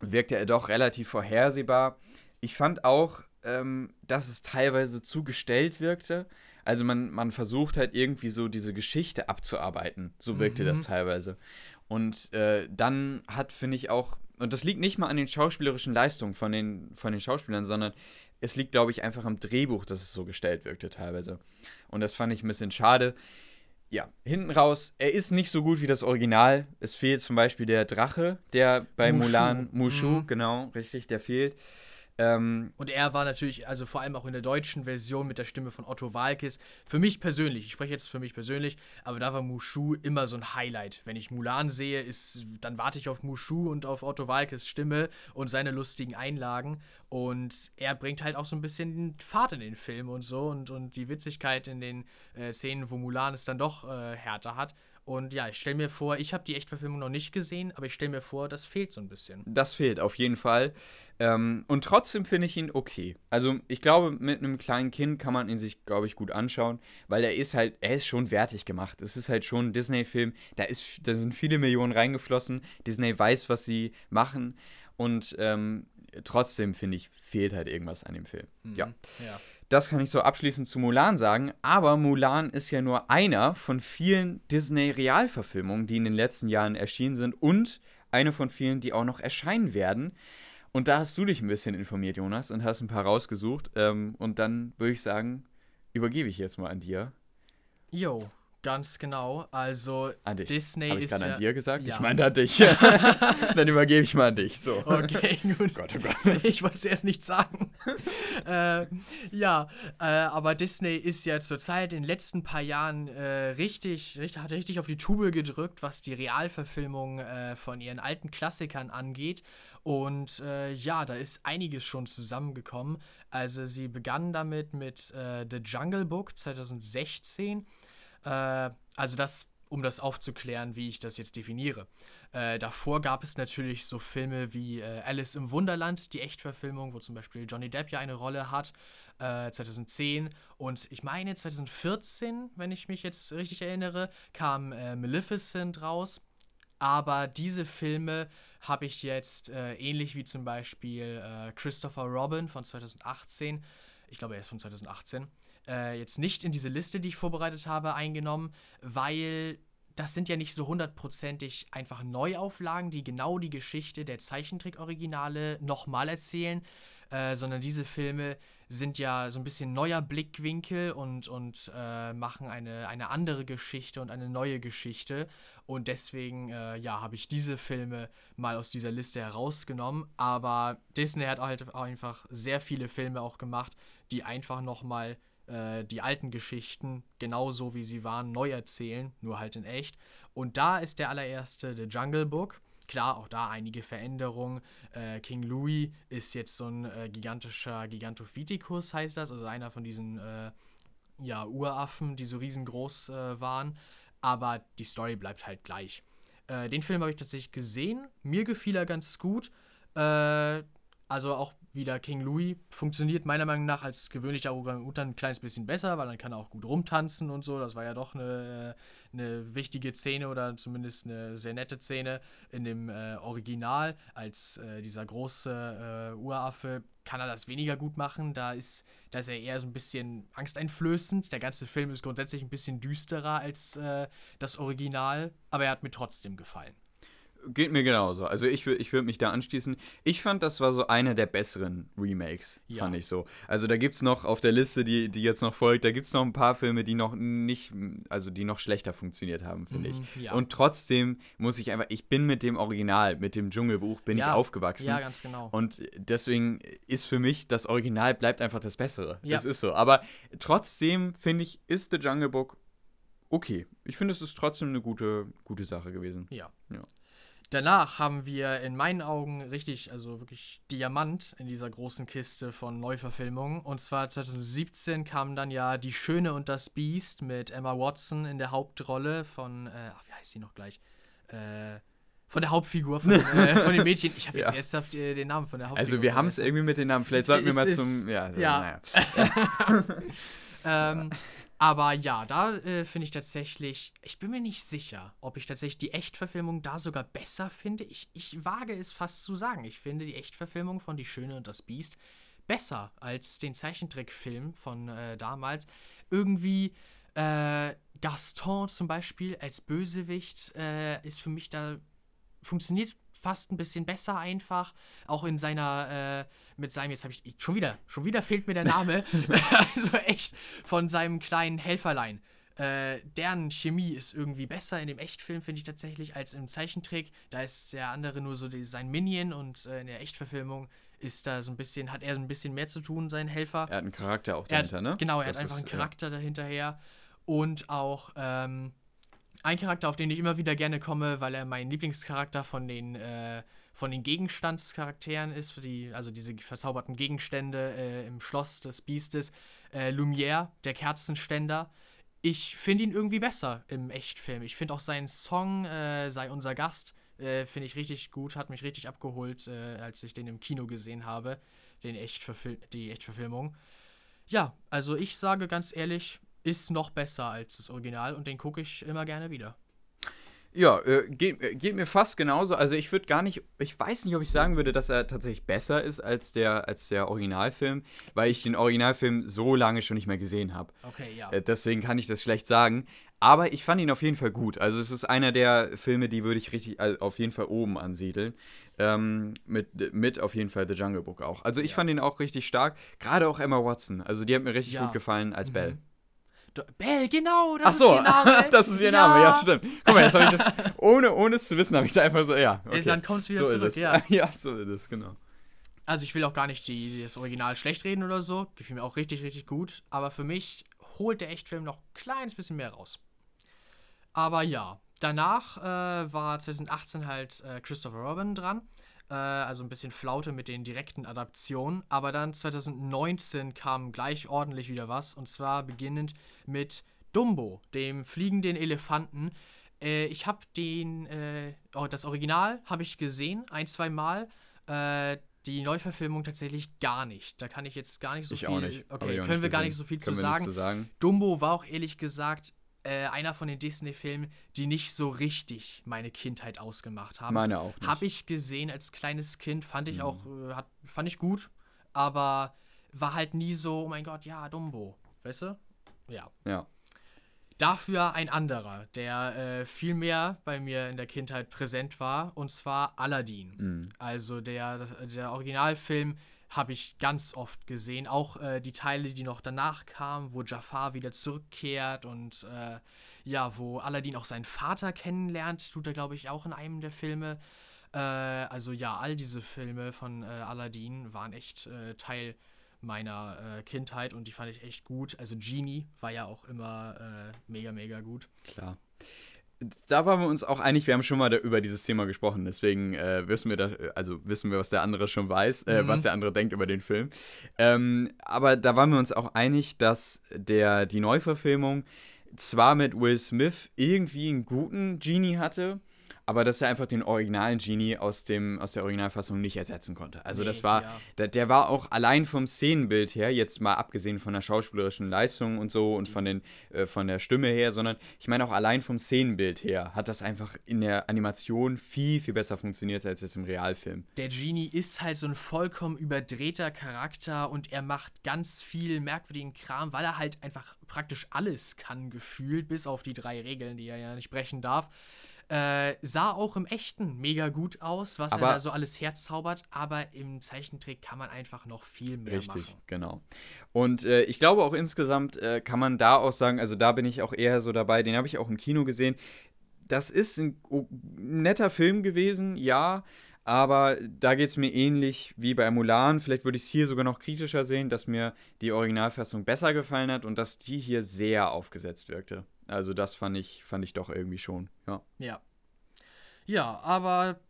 wirkte er doch relativ vorhersehbar. Ich fand auch, ähm, dass es teilweise zu gestellt wirkte. Also man, man versucht halt irgendwie so diese Geschichte abzuarbeiten. So wirkte Mhm. das teilweise. Und äh, dann hat, finde ich auch, und das liegt nicht mal an den schauspielerischen Leistungen von den, von den Schauspielern, sondern es liegt, glaube ich, einfach am Drehbuch, dass es so gestellt wirkte teilweise. Und das fand ich ein bisschen schade. Ja, hinten raus, er ist nicht so gut wie das Original. Es fehlt zum Beispiel der Drache, der bei Mushu. Mulan, Mushu, Mhm. genau, richtig, der fehlt. Ähm, Und er war natürlich, also vor allem auch in der deutschen Version mit der Stimme von Otto Walkes, für mich persönlich, ich spreche jetzt für mich persönlich, aber da war Mushu immer so ein Highlight. Wenn ich Mulan sehe, ist, dann warte ich auf Mushu und auf Otto Walkes Stimme und seine lustigen Einlagen. Und er bringt halt auch so ein bisschen Fahrt in den Film und so und, und die Witzigkeit in den äh, Szenen, wo Mulan es dann doch äh, härter hat. Und ja, ich stelle mir vor, ich habe die Echtverfilmung noch nicht gesehen, aber ich stelle mir vor, das fehlt so ein bisschen. Das fehlt auf jeden Fall. Ähm, und trotzdem finde ich ihn okay. Also ich glaube, mit einem kleinen Kind kann man ihn sich, glaube ich, gut anschauen, weil er ist halt, er ist schon wertig gemacht. Es ist halt schon ein Disney-Film, da, ist, da sind viele Millionen reingeflossen. Disney weiß, was sie machen. Und ähm, trotzdem, finde ich, fehlt halt irgendwas an dem Film. Ja. ja. Das kann ich so abschließend zu Mulan sagen. Aber Mulan ist ja nur einer von vielen Disney-Realverfilmungen, die in den letzten Jahren erschienen sind und eine von vielen, die auch noch erscheinen werden. Und da hast du dich ein bisschen informiert, Jonas, und hast ein paar rausgesucht. Ähm, und dann würde ich sagen, übergebe ich jetzt mal an dir. Jo, ganz genau. Also An dich. Disney Habe ich ist gerade ja, an dir gesagt? ja. Ich meinte an dich. dann übergebe ich mal an dich. So. Okay, gut. Gott, oh Gott. Ich wollte es erst nicht sagen. äh, ja, äh, aber Disney ist ja zurzeit in den letzten paar Jahren äh, richtig, richtig, hat richtig auf die Tube gedrückt, was die Realverfilmung äh, von ihren alten Klassikern angeht. Und äh, ja, da ist einiges schon zusammengekommen. Also sie begannen damit mit äh, The Jungle Book 2016. Äh, also das, um das aufzuklären, wie ich das jetzt definiere. Äh, davor gab es natürlich so Filme wie äh, Alice im Wunderland, die Echtverfilmung, wo zum Beispiel Johnny Depp ja eine Rolle hat, äh, 2010. Und ich meine 2014, wenn ich mich jetzt richtig erinnere, kam äh, Maleficent raus. Aber diese Filme habe ich jetzt äh, ähnlich wie zum Beispiel äh, Christopher Robin von 2018, ich glaube er ist von 2018, äh, jetzt nicht in diese Liste, die ich vorbereitet habe, eingenommen, weil das sind ja nicht so hundertprozentig einfach Neuauflagen, die genau die Geschichte der Zeichentrick-Originale nochmal erzählen, äh, sondern diese Filme sind ja so ein bisschen neuer Blickwinkel und, und äh, machen eine, eine andere Geschichte und eine neue Geschichte. Und deswegen, äh, ja, habe ich diese Filme mal aus dieser Liste herausgenommen. Aber Disney hat halt einfach sehr viele Filme auch gemacht, die einfach nochmal äh, die alten Geschichten genauso wie sie waren neu erzählen, nur halt in echt. Und da ist der allererste The Jungle Book. Klar, auch da einige Veränderungen. Äh, King Louis ist jetzt so ein äh, gigantischer Gigantopithecus, heißt das, also einer von diesen äh, ja, Uraffen, die so riesengroß äh, waren. Aber die Story bleibt halt gleich. Äh, den Film habe ich tatsächlich gesehen. Mir gefiel er ganz gut. Also auch wieder King Louis funktioniert meiner Meinung nach als gewöhnlicher Orang-Utan ein kleines bisschen besser, weil dann kann er auch gut rumtanzen und so. Das war ja doch eine, eine wichtige Szene oder zumindest eine sehr nette Szene in dem äh, Original. Als äh, dieser große äh, Uraffe kann er das weniger gut machen. Da ist, da ist er eher so ein bisschen angsteinflößend. Der ganze Film ist grundsätzlich ein bisschen düsterer als äh, das Original, aber er hat mir trotzdem gefallen. Geht mir genauso. Also ich, ich würde mich da anschließen. Ich fand, das war so einer der besseren Remakes, ja. fand ich so. Also da gibt es noch auf der Liste, die, die jetzt noch folgt, da gibt es noch ein paar Filme, die noch nicht, also die noch schlechter funktioniert haben, finde mhm, ich. Ja. Und trotzdem muss ich einfach, ich bin mit dem Original, mit dem Dschungelbuch, bin ja. ich aufgewachsen. Ja, ganz genau. Und deswegen ist für mich das Original bleibt einfach das Bessere. Ja. Das ist so. Aber trotzdem, finde ich, ist The Jungle Book okay. Ich finde, es ist trotzdem eine gute, gute Sache gewesen. Ja. ja. Danach haben wir in meinen Augen richtig, also wirklich Diamant in dieser großen Kiste von Neuverfilmungen. Und zwar 2017 kam dann ja Die Schöne und das Biest mit Emma Watson in der Hauptrolle von, äh, wie heißt sie noch gleich? Äh, von der Hauptfigur, von, äh, von den Mädchen. Ich habe jetzt ja. ernsthaft äh, den Namen von der Hauptfigur. Also wir haben es irgendwie mit den Namen. Vielleicht sollten wir mal zum. Ja, so, ja. Naja. ähm, aber ja, da äh, finde ich tatsächlich, ich bin mir nicht sicher, ob ich tatsächlich die Echtverfilmung da sogar besser finde. Ich, ich wage es fast zu sagen. Ich finde die Echtverfilmung von Die Schöne und das Biest besser als den Zeichentrickfilm von äh, damals. Irgendwie äh, Gaston zum Beispiel als Bösewicht äh, ist für mich da, funktioniert fast ein bisschen besser einfach. Auch in seiner, äh, mit seinem, jetzt habe ich, schon wieder, schon wieder fehlt mir der Name. also echt, von seinem kleinen Helferlein. Äh, deren Chemie ist irgendwie besser in dem Echtfilm, finde ich tatsächlich, als im Zeichentrick. Da ist der andere nur so die, sein Minion und äh, in der Echtverfilmung ist da so ein bisschen, hat er so ein bisschen mehr zu tun, sein Helfer. Er hat einen Charakter auch dahinter, hat, ne? Genau, er das hat einfach ist, einen Charakter ja. dahinterher. Und auch, ähm, ein Charakter, auf den ich immer wieder gerne komme, weil er mein Lieblingscharakter von den, äh, von den Gegenstandscharakteren ist, für die, also diese verzauberten Gegenstände äh, im Schloss des Biestes. Äh, Lumière, der Kerzenständer. Ich finde ihn irgendwie besser im Echtfilm. Ich finde auch seinen Song, äh, sei unser Gast, äh, finde ich richtig gut, hat mich richtig abgeholt, äh, als ich den im Kino gesehen habe, den Echtverfil die Echtverfilmung. Ja, also ich sage ganz ehrlich, ist noch besser als das Original und den gucke ich immer gerne wieder. Ja, äh, geht, äh, geht, mir fast genauso. Also ich würde gar nicht, ich weiß nicht, ob ich sagen würde, dass er tatsächlich besser ist als der, als der Originalfilm, weil ich den Originalfilm so lange schon nicht mehr gesehen habe. Okay, ja. Äh, deswegen kann ich das schlecht sagen. Aber ich fand ihn auf jeden Fall gut. Also es ist einer der Filme, die würde ich richtig also auf jeden Fall oben ansiedeln. Ähm, mit, mit auf jeden Fall The Jungle Book auch. Also ich ja. fand ihn auch richtig stark. Gerade auch Emma Watson. Also die hat mir richtig ja. gut gefallen als mhm. Belle. Bell, genau, das Ach so, ist ihr Name. das ist ihr ja. Name, ja, stimmt. Guck mal, jetzt habe ich das, ohne, ohne es zu wissen, habe ich es einfach so, ja. Okay. Dann kommt es wieder so zurück, ja. Ja, so ist es, genau. Also ich will auch gar nicht die, das Original schlecht reden oder so. Gefiel mir auch richtig, richtig gut. Aber für mich holt der Echtfilm noch ein kleines bisschen mehr raus. Aber ja, danach äh, war 2018 halt äh, Christopher Robin dran. Äh, also ein bisschen Flaute mit den direkten Adaptionen. Aber dann 2019 kam gleich ordentlich wieder was. Und zwar beginnend mit Dumbo, dem fliegenden Elefanten. Äh, ich habe den, äh, oh, das Original habe ich gesehen, ein, zwei Mal. Äh, die Neuverfilmung tatsächlich gar nicht. Da kann ich jetzt gar nicht so ich viel. Auch nicht. Okay, können wir gar nicht so viel zu sagen. zu sagen. Dumbo war auch ehrlich gesagt äh, einer von den Disney-Filmen, die nicht so richtig meine Kindheit ausgemacht haben. Meine auch. Habe ich gesehen als kleines Kind, fand ich mhm. auch, äh, hat, fand ich gut, aber war halt nie so, oh mein Gott, ja, Dumbo. Weißt du? Ja. Ja. Dafür ein anderer, der äh, viel mehr bei mir in der Kindheit präsent war, und zwar Aladdin. Mhm. Also der, der Originalfilm habe ich ganz oft gesehen. Auch äh, die Teile, die noch danach kamen, wo Jafar wieder zurückkehrt und äh, ja, wo Aladdin auch seinen Vater kennenlernt, tut er, glaube ich, auch in einem der Filme. Äh, also ja, all diese Filme von äh, Aladdin waren echt äh, Teil meiner äh, Kindheit und die fand ich echt gut. Also Genie war ja auch immer mega, mega gut. Klar da waren wir uns auch einig, wir haben schon mal über dieses Thema gesprochen, deswegen äh, wissen wir da, also wissen wir, was der andere schon weiß, äh, mhm. was der andere denkt über den Film. Ähm, aber da waren wir uns auch einig, dass der, die Neuverfilmung zwar mit Will Smith irgendwie einen guten Genie hatte, aber dass er einfach den originalen Genie aus, dem, aus der Originalfassung nicht ersetzen konnte. Also nee, das war, ja. der, der, war auch allein vom Szenenbild her, jetzt mal abgesehen von der schauspielerischen Leistung und so und von, den, äh, von der Stimme her, sondern ich meine auch allein vom Szenenbild her hat das einfach in der Animation viel, viel besser funktioniert als jetzt im Realfilm. Der Genie ist halt so ein vollkommen überdrehter Charakter und er macht ganz viel merkwürdigen Kram, weil er halt einfach praktisch alles kann, gefühlt, bis auf die drei Regeln, die er ja nicht brechen darf. Äh, sah auch im Echten mega gut aus, was aber, er da so alles herzaubert, aber im Zeichentrick kann man einfach noch viel mehr richtig, machen. Richtig, genau. Und äh, ich glaube auch insgesamt äh, kann man da auch sagen, also da bin ich auch eher so dabei, den habe ich auch im Kino gesehen. Das ist ein, ein netter Film gewesen, ja, aber da geht es mir ähnlich wie bei Mulan. Vielleicht würde ich es hier sogar noch kritischer sehen, dass mir die Originalfassung besser gefallen hat und dass die hier sehr aufgesetzt wirkte. Also das fand ich, fand ich doch irgendwie schon, ja. Ja. Ja, aber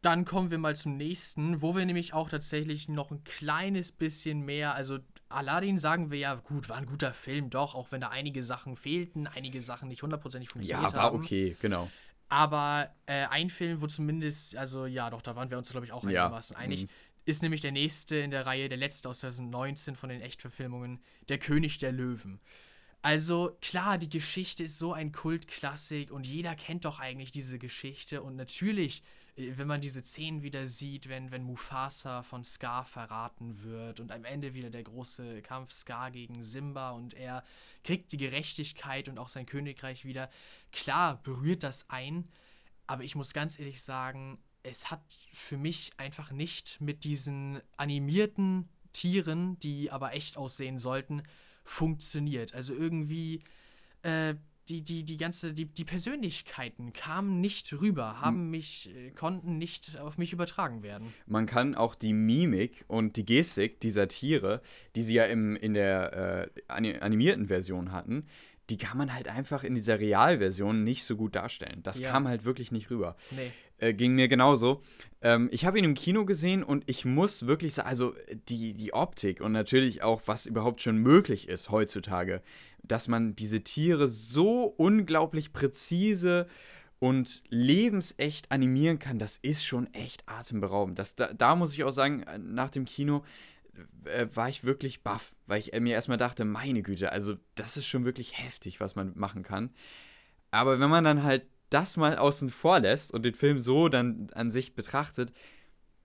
dann kommen wir mal zum nächsten, wo wir nämlich auch tatsächlich noch ein kleines bisschen mehr, also Aladdin sagen wir ja, gut, war ein guter Film, doch, auch wenn da einige Sachen fehlten, einige Sachen nicht hundertprozentig funktioniert haben. Ja, war haben. okay, genau. Aber äh, ein Film, wo zumindest, also ja, doch, da waren wir uns, glaube ich, auch einigermaßen ja. einig, mhm. ist nämlich der nächste in der Reihe, der letzte aus 2019 von den Echtverfilmungen, Der König der Löwen. Also klar, die Geschichte ist so ein Kultklassik und jeder kennt doch eigentlich diese Geschichte. Und natürlich, äh, wenn man diese Szenen wieder sieht, wenn, wenn Mufasa von Scar verraten wird und am Ende wieder der große Kampf Scar gegen Simba und er kriegt die Gerechtigkeit und auch sein Königreich wieder, klar berührt das ein, aber ich muss ganz ehrlich sagen, es hat für mich einfach nicht mit diesen animierten Tieren, die aber echt aussehen sollten, funktioniert. Also irgendwie äh, die, die, die ganze, die, die Persönlichkeiten kamen nicht rüber, haben mich, äh, konnten nicht auf mich übertragen werden. Man kann auch die Mimik und die Gestik dieser Tiere, die sie ja im, in der äh, animierten Version hatten, die kann man halt einfach in dieser Realversion nicht so gut darstellen. Das ja. kam halt wirklich nicht rüber. Nee. Äh, ging mir genauso. Ähm, ich habe ihn im Kino gesehen und ich muss wirklich sagen, also die, die Optik und natürlich auch, was überhaupt schon möglich ist heutzutage, dass man diese Tiere so unglaublich präzise und lebensecht animieren kann, das ist schon echt atemberaubend. Das, da, da muss ich auch sagen, nach dem Kino, äh, war ich wirklich baff, weil ich äh, mir erstmal dachte, meine Güte, also das ist schon wirklich heftig, was man machen kann. Aber wenn man dann halt das mal außen vor lässt und den Film so dann an sich betrachtet,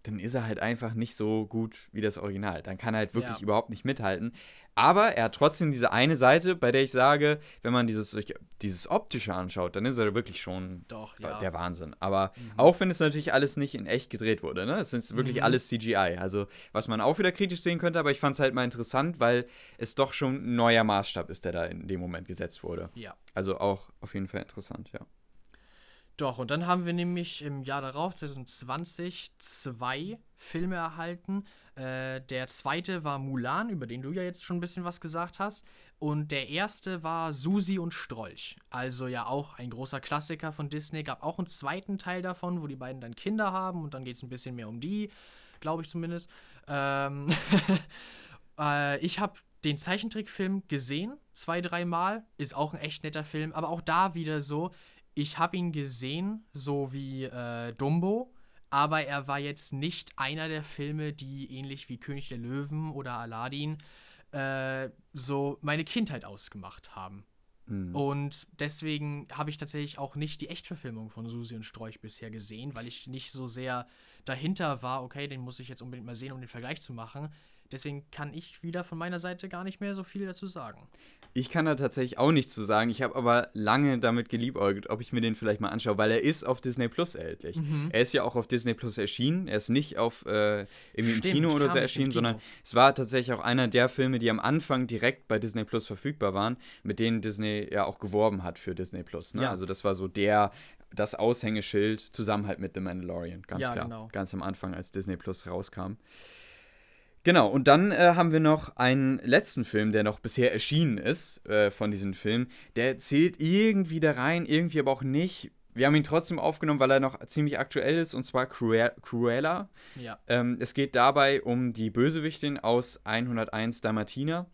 dann ist er halt einfach nicht so gut wie das Original. Dann kann er halt wirklich ja. überhaupt nicht mithalten. Aber er hat trotzdem diese eine Seite, bei der ich sage, wenn man dieses, dieses Optische anschaut, dann ist er wirklich schon Doch, ja. der Wahnsinn. Aber mhm. auch wenn es natürlich alles nicht in echt gedreht wurde, ne? Es ist wirklich mhm. alles CGI. Also, was man auch wieder kritisch sehen könnte, aber ich fand es halt mal interessant, weil es doch schon ein neuer Maßstab ist, der da in dem Moment gesetzt wurde. Ja. Also auch auf jeden Fall interessant, ja. Doch, und dann haben wir nämlich im Jahr darauf, 2020, zwei Filme erhalten. Äh, der zweite war Mulan, über den du ja jetzt schon ein bisschen was gesagt hast. Und der erste war Susi und Strolch. Also ja auch ein großer Klassiker von Disney. Gab auch einen zweiten Teil davon, wo die beiden dann Kinder haben und dann geht es ein bisschen mehr um die, glaube ich zumindest. Ähm äh, ich habe den Zeichentrickfilm gesehen, zwei, dreimal. Ist auch ein echt netter Film, aber auch da wieder so ich habe ihn gesehen, so wie äh, Dumbo, aber er war jetzt nicht einer der Filme, die ähnlich wie König der Löwen oder Aladdin äh, so meine Kindheit ausgemacht haben. Mhm. Und deswegen habe ich tatsächlich auch nicht die Echtverfilmung von Susi und Strolch bisher gesehen, weil ich nicht so sehr dahinter war, okay, den muss ich jetzt unbedingt mal sehen, um den Vergleich zu machen. Deswegen kann ich wieder von meiner Seite gar nicht mehr so viel dazu sagen. Ich kann da tatsächlich auch nichts zu sagen. Ich habe aber lange damit geliebäugelt, ob ich mir den vielleicht mal anschaue, weil er ist auf Disney Plus erhältlich. Mhm. Er ist ja auch auf Disney Plus erschienen. Er ist nicht auf äh, irgendwie Stimmt, im Kino oder so erschienen, Kino. sondern es war tatsächlich auch einer der Filme, die am Anfang direkt bei Disney Plus verfügbar waren, mit denen Disney ja auch geworben hat für Disney Plus. Ne? Ja. Also das war so der das Aushängeschild zusammen halt mit The Mandalorian, ganz Ja, klar. genau. Ganz am Anfang, als Disney Plus rauskam. Genau, und dann äh, haben wir noch einen letzten Film, der noch bisher erschienen ist äh, von diesem Film. Der zählt irgendwie da rein, irgendwie aber auch nicht. Wir haben ihn trotzdem aufgenommen, weil er noch ziemlich aktuell ist, und zwar Crue Cruella. Ja. Ähm, es geht dabei um die Bösewichtin aus 101 Dalmatiner.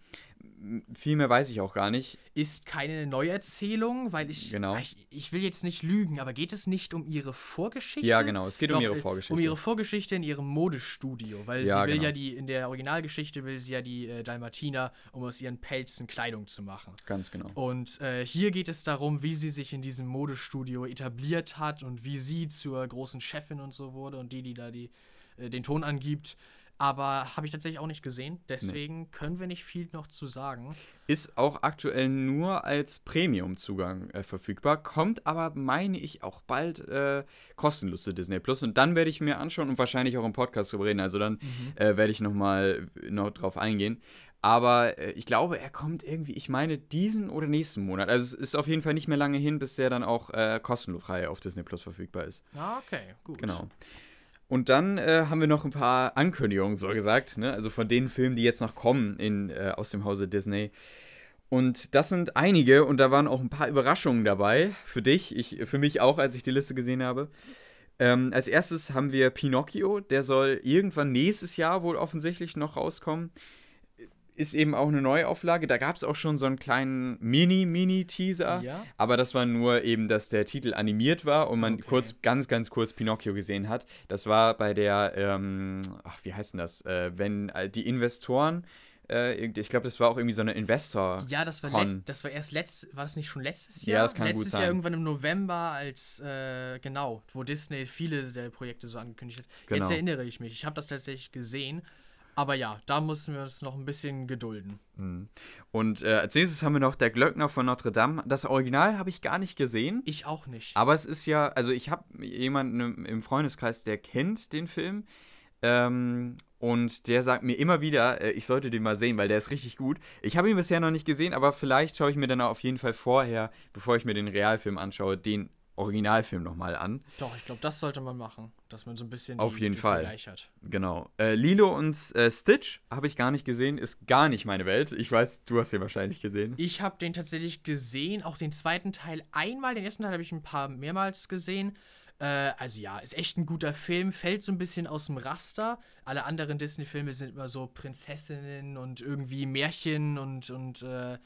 Viel mehr weiß ich auch gar nicht. Ist keine Neuerzählung, weil ich, Genau. ich. Ich will jetzt nicht lügen, aber geht es nicht um ihre Vorgeschichte? Ja, genau, es geht um Doch, ihre äh, Vorgeschichte. Um ihre Vorgeschichte in ihrem Modestudio, weil Ja, sie will genau. ja die, in der Originalgeschichte will sie ja die äh, Dalmatiner, um aus ihren Pelzen Kleidung zu machen. Ganz genau. Und äh, hier geht es darum, wie sie sich in diesem Modestudio etabliert hat und wie sie zur großen Chefin und so wurde und die, die da die, äh, den Ton angibt. Aber habe ich tatsächlich auch nicht gesehen, deswegen können wir nicht viel noch zu sagen. Ist auch aktuell nur als Premium-Zugang äh, verfügbar, kommt aber, meine ich, auch bald äh, kostenlos zu Disney Plus. Und dann werde ich mir anschauen und wahrscheinlich auch im Podcast drüber reden. Also dann äh, werde ich nochmal noch drauf eingehen. Aber äh, ich glaube, er kommt irgendwie, ich meine, diesen oder nächsten Monat. Also es ist auf jeden Fall nicht mehr lange hin, bis der dann auch äh, kostenfrei auf Disney Plus verfügbar ist. Ah, okay, gut. Genau. Und dann äh, haben wir noch ein paar Ankündigungen, so gesagt, ne? also von den Filmen, die jetzt noch kommen in, äh, aus dem Hause Disney. Und das sind einige und da waren auch ein paar Überraschungen dabei für dich, ich, für mich auch, als ich die Liste gesehen habe. Ähm, als erstes haben wir Pinocchio, der soll irgendwann nächstes Jahr wohl offensichtlich noch rauskommen. Ist eben auch eine Neuauflage. Da gab es auch schon so einen kleinen Mini-Mini-Teaser. Ja. Aber das war nur eben, dass der Titel animiert war und man Okay. kurz, ganz, ganz kurz Pinocchio gesehen hat. Das war bei der, ähm, ach, wie heißt denn das? Äh, wenn äh, die Investoren, äh, ich glaube, das war auch irgendwie so eine Investor. Ja, das war, das war erst letzt, war das nicht schon letztes Ja, Jahr? das kann gut letztes sein. Jahr irgendwann im November, als, äh, genau, wo Disney viele der Projekte so angekündigt hat. Jetzt Genau. erinnere ich mich, ich habe das tatsächlich gesehen. Aber ja, da mussten wir uns noch ein bisschen gedulden. Und äh, als nächstes haben wir noch Der Glöckner von Notre Dame. Das Original habe ich gar nicht gesehen. Ich auch nicht. Aber es ist ja, also ich habe jemanden im- im Freundeskreis, der kennt den Film. Ähm, und der sagt mir immer wieder, äh, ich sollte den mal sehen, weil der ist richtig gut. Ich habe ihn bisher noch nicht gesehen, aber vielleicht schaue ich mir dann auf jeden Fall vorher, bevor ich mir den Realfilm anschaue, den Originalfilm nochmal an. Doch, ich glaube, das sollte man machen, dass man so ein bisschen Auf jeden den Fall. Vergleich hat. Genau. Äh, Lilo und äh, Stitch habe ich gar nicht gesehen, ist gar nicht meine Welt. Ich weiß, du hast ihn wahrscheinlich gesehen. Ich habe den tatsächlich gesehen, auch den zweiten Teil einmal. Den ersten Teil habe ich ein paar mehrmals gesehen. Äh, also ja, ist echt ein guter Film, fällt so ein bisschen aus dem Raster. Alle anderen Disney-Filme sind immer so Prinzessinnen und irgendwie Märchen und, und äh,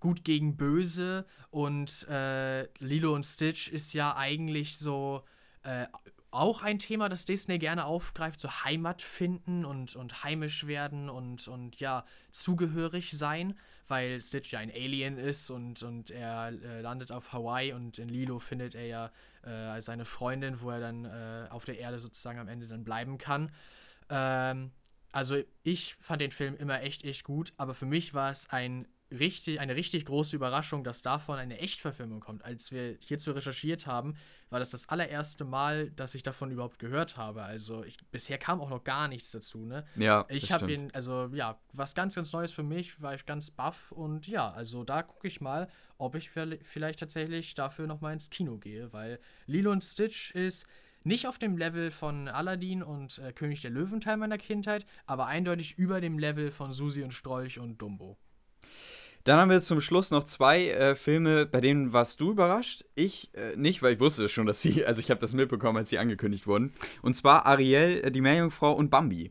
gut gegen böse. Und äh, Lilo und Stitch ist ja eigentlich so äh, auch ein Thema, das Disney gerne aufgreift, so Heimat finden und, und heimisch werden und, und ja, zugehörig sein, weil Stitch ja ein Alien ist und, und er äh, landet auf Hawaii und in Lilo findet er ja äh, seine Freundin, wo er dann äh, auf der Erde sozusagen am Ende dann bleiben kann. Ähm, also ich fand den Film immer echt, echt gut, aber für mich war es ein richtig, eine richtig große Überraschung, dass davon eine Echtverfilmung kommt. Als wir hierzu recherchiert haben, war das das allererste Mal, dass ich davon überhaupt gehört habe. Also ich, bisher kam auch noch gar nichts dazu, ne? Ja, Ich habe ihn, also ja, was ganz, ganz Neues für mich, war ich ganz baff und ja, also da gucke ich mal, ob ich vielleicht tatsächlich dafür nochmal ins Kino gehe, weil Lilo und Stitch ist nicht auf dem Level von Aladdin und äh, König der Löwen Teil meiner Kindheit, aber eindeutig über dem Level von Susi und Strolch und Dumbo. Dann haben wir zum Schluss noch zwei äh, Filme, bei denen warst du überrascht. Ich äh, nicht, weil ich wusste schon, dass sie, also ich habe das mitbekommen, als sie angekündigt wurden. Und zwar Ariel, äh, die Meerjungfrau und Bambi.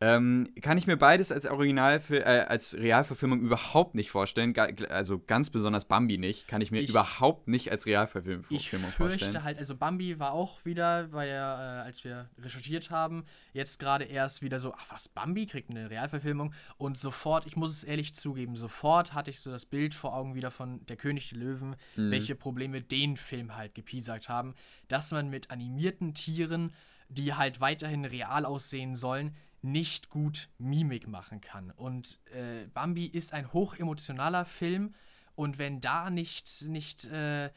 Ähm, kann ich mir beides als Original äh, als Realverfilmung überhaupt nicht vorstellen. Also ganz besonders Bambi nicht. Kann ich mir Ich- überhaupt nicht als Realverfilmung Ich vorstellen. fürchte halt, also Bambi war auch wieder, weil er, äh, als wir recherchiert haben, jetzt gerade erst wieder so, ach was, Bambi kriegt eine Realverfilmung und sofort, ich muss es ehrlich zugeben, sofort hatte ich so das Bild vor Augen wieder von Der König der Löwen, welche Probleme den Film halt gepiesackt haben, dass man mit animierten Tieren, die halt weiterhin real aussehen sollen, nicht gut Mimik machen kann. Und äh, Bambi ist ein hochemotionaler Film und wenn da nicht, nicht äh,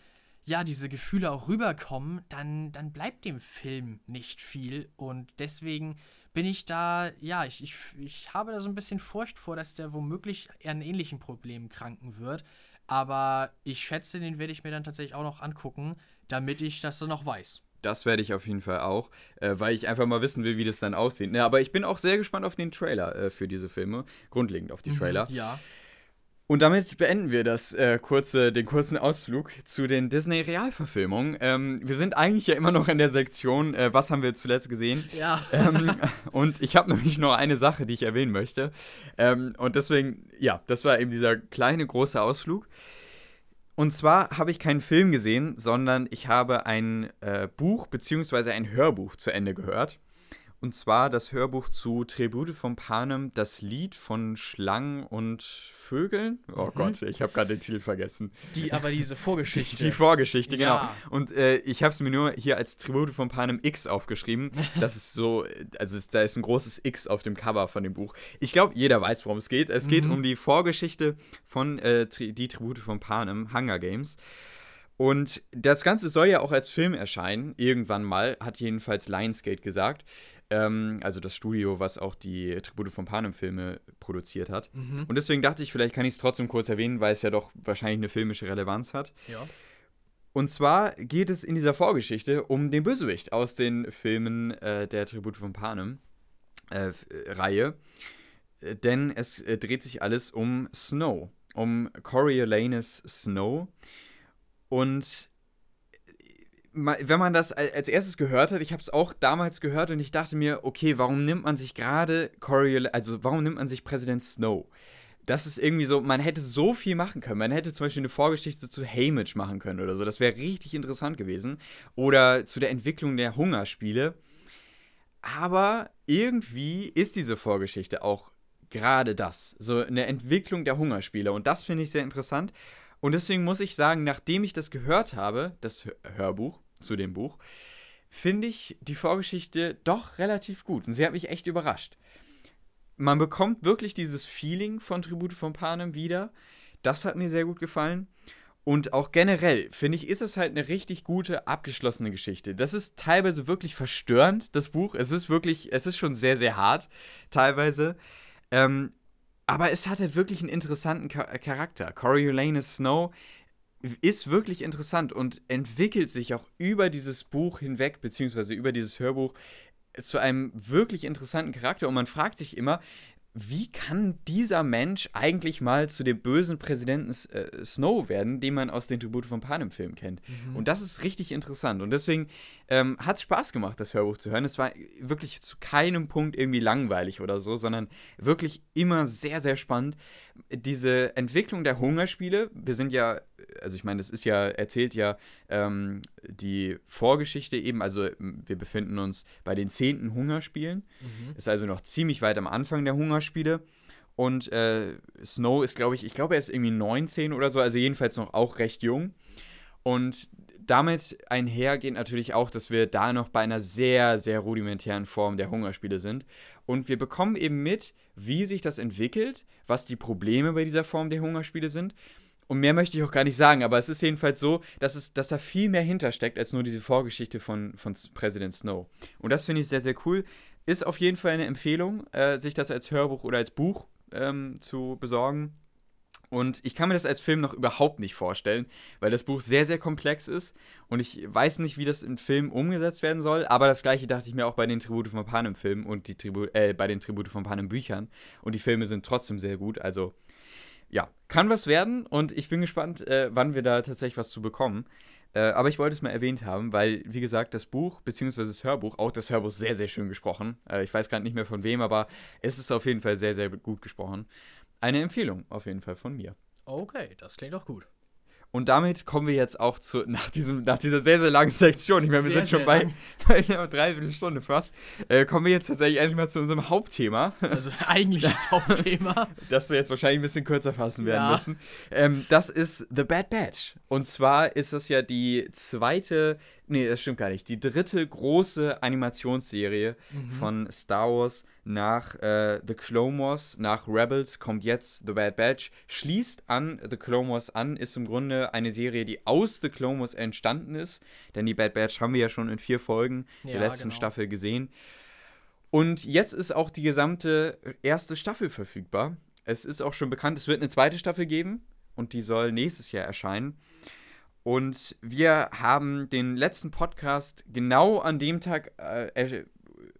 ja, diese Gefühle auch rüberkommen, dann, dann bleibt dem Film nicht viel. Und deswegen bin ich da, ja, ich, ich, ich habe da so ein bisschen Furcht vor, dass der womöglich an ähnlichen Problemen kranken wird. Aber ich schätze, den werde ich mir dann tatsächlich auch noch angucken, damit ich das dann noch weiß. Das werde ich auf jeden Fall auch, äh, weil ich einfach mal wissen will, wie das dann aussieht. Ja, aber ich bin auch sehr gespannt auf den Trailer äh, für diese Filme. Grundlegend auf die mhm, Trailer. Mhm, ja. Und damit beenden wir das äh, kurze, den kurzen Ausflug zu den Disney-Realverfilmungen. Ähm, wir sind eigentlich ja immer noch in der Sektion, äh, was haben wir zuletzt gesehen? Ja. Ähm, und ich habe nämlich noch eine Sache, die ich erwähnen möchte. Ähm, und deswegen, ja, das war eben dieser kleine, große Ausflug. Und zwar habe ich keinen Film gesehen, sondern ich habe ein äh, Buch bzw. ein Hörbuch zu Ende gehört. Und zwar das Hörbuch zu Tribute von Panem, das Lied von Schlangen und Vögeln. Oh mhm. Gott, ich habe gerade den Titel vergessen. Die, aber diese Vorgeschichte. Die, die Vorgeschichte, genau. Ja. Und äh, ich habe es mir nur hier als Tribute von Panem X aufgeschrieben. Das ist so, also es, da ist ein großes X auf dem Cover von dem Buch. Ich glaube, jeder weiß, worum es geht. Es mhm. geht um die Vorgeschichte von äh, Die Tribute von Panem, Hunger Games. Und das Ganze soll ja auch als Film erscheinen, irgendwann mal, hat jedenfalls Lionsgate gesagt. Ähm, also das Studio, was auch die Tribute von Panem-Filme produziert hat. Mhm. Und deswegen dachte ich, vielleicht kann ich es trotzdem kurz erwähnen, weil es ja doch wahrscheinlich eine filmische Relevanz hat. Ja. Und zwar geht es in dieser Vorgeschichte um den Bösewicht aus den Filmen äh, der Tribute von Panem-Reihe. Äh, denn es äh, dreht sich alles um Snow, um Coriolanus Snow. Und wenn man das als erstes gehört hat, ich habe es auch damals gehört und ich dachte mir, okay, warum nimmt man sich gerade Coriolanus, also warum nimmt man sich Präsident Snow? Das ist irgendwie so, man hätte so viel machen können. Man hätte zum Beispiel eine Vorgeschichte zu Haymitch machen können oder so. Das wäre richtig interessant gewesen. Oder zu der Entwicklung der Hungerspiele. Aber irgendwie ist diese Vorgeschichte auch gerade das. So eine Entwicklung der Hungerspiele. Und das finde ich sehr interessant. Und deswegen muss ich sagen, nachdem ich das gehört habe, das Hörbuch zu dem Buch, finde ich die Vorgeschichte doch relativ gut. Und sie hat mich echt überrascht. Man bekommt wirklich dieses Feeling von Tribute von Panem wieder. Das hat mir sehr gut gefallen. Und auch generell, finde ich, ist es halt eine richtig gute, abgeschlossene Geschichte. Das ist teilweise wirklich verstörend, das Buch. Es ist wirklich, es ist schon sehr, sehr hart, teilweise. Ähm, aber es hat halt wirklich einen interessanten Charakter. Coriolanus Snow ist wirklich interessant und entwickelt sich auch über dieses Buch hinweg, beziehungsweise über dieses Hörbuch, zu einem wirklich interessanten Charakter. Und man fragt sich immer, wie kann dieser Mensch eigentlich mal zu dem bösen Präsidenten äh, Snow werden, den man aus den Tribute von Panem-Filmen kennt? Mhm. Und das ist richtig interessant. Und deswegen ähm, hat es Spaß gemacht, das Hörbuch zu hören. Es war wirklich zu keinem Punkt irgendwie langweilig oder so, sondern wirklich immer sehr, sehr spannend. Diese Entwicklung der Hungerspiele, wir sind ja also ich meine, das ist ja, erzählt ja ähm, die Vorgeschichte eben, also wir befinden uns bei den zehnten Hungerspielen. Mhm. Ist also noch ziemlich weit am Anfang der Hungerspiele. Und äh, Snow ist, glaube ich, ich glaube, er ist irgendwie 19 oder so, also jedenfalls noch auch recht jung. Und damit einhergeht natürlich auch, dass wir da noch bei einer sehr, sehr rudimentären Form der Hungerspiele sind. Und wir bekommen eben mit, wie sich das entwickelt, was die Probleme bei dieser Form der Hungerspiele sind. Und mehr möchte ich auch gar nicht sagen, aber es ist jedenfalls so, dass, es, dass da viel mehr hintersteckt als nur diese Vorgeschichte von, von Präsident Snow. Und das finde ich sehr, sehr cool. Ist auf jeden Fall eine Empfehlung, äh, sich das als Hörbuch oder als Buch ähm, zu besorgen. Und ich kann mir das als Film noch überhaupt nicht vorstellen, weil das Buch sehr, sehr komplex ist. Und ich weiß nicht, wie das im Film umgesetzt werden soll. Aber das gleiche dachte ich mir auch bei den Tribute von Panem Filmen und die Tribu äh, bei den Tribute von Panem Büchern. Und die Filme sind trotzdem sehr gut. Also ja, kann was werden und ich bin gespannt, äh, wann wir da tatsächlich was zu bekommen. Äh, aber ich wollte es mal erwähnt haben, weil, wie gesagt, das Buch bzw. das Hörbuch, auch das Hörbuch sehr, sehr schön gesprochen. Äh, ich weiß gerade nicht mehr von wem, aber es ist auf jeden Fall sehr, sehr gut gesprochen. Eine Empfehlung auf jeden Fall von mir. Okay, das klingt doch gut. Und damit kommen wir jetzt auch zu, nach, diesem, nach dieser sehr, sehr langen Sektion, ich meine, wir sehr, sind schon bei, bei einer Dreiviertelstunde fast, äh, kommen wir jetzt tatsächlich endlich mal zu unserem Hauptthema. Also eigentlich das Hauptthema. das wir jetzt wahrscheinlich ein bisschen kürzer fassen werden ja. müssen. Ähm, das ist The Bad Batch. Und zwar ist das ja die zweite nee, das stimmt gar nicht. Die dritte große Animationsserie Mhm. von Star Wars nach äh, The Clone Wars, nach Rebels kommt jetzt The Bad Batch, schließt an The Clone Wars an, ist im Grunde eine Serie, die aus The Clone Wars entstanden ist, denn die Bad Batch haben wir ja schon in vier Folgen der Ja, letzten genau. Staffel gesehen. Und jetzt ist auch die gesamte erste Staffel verfügbar. Es ist auch schon bekannt, es wird eine zweite Staffel geben und die soll nächstes Jahr erscheinen. Und wir haben den letzten Podcast genau an dem Tag äh, er-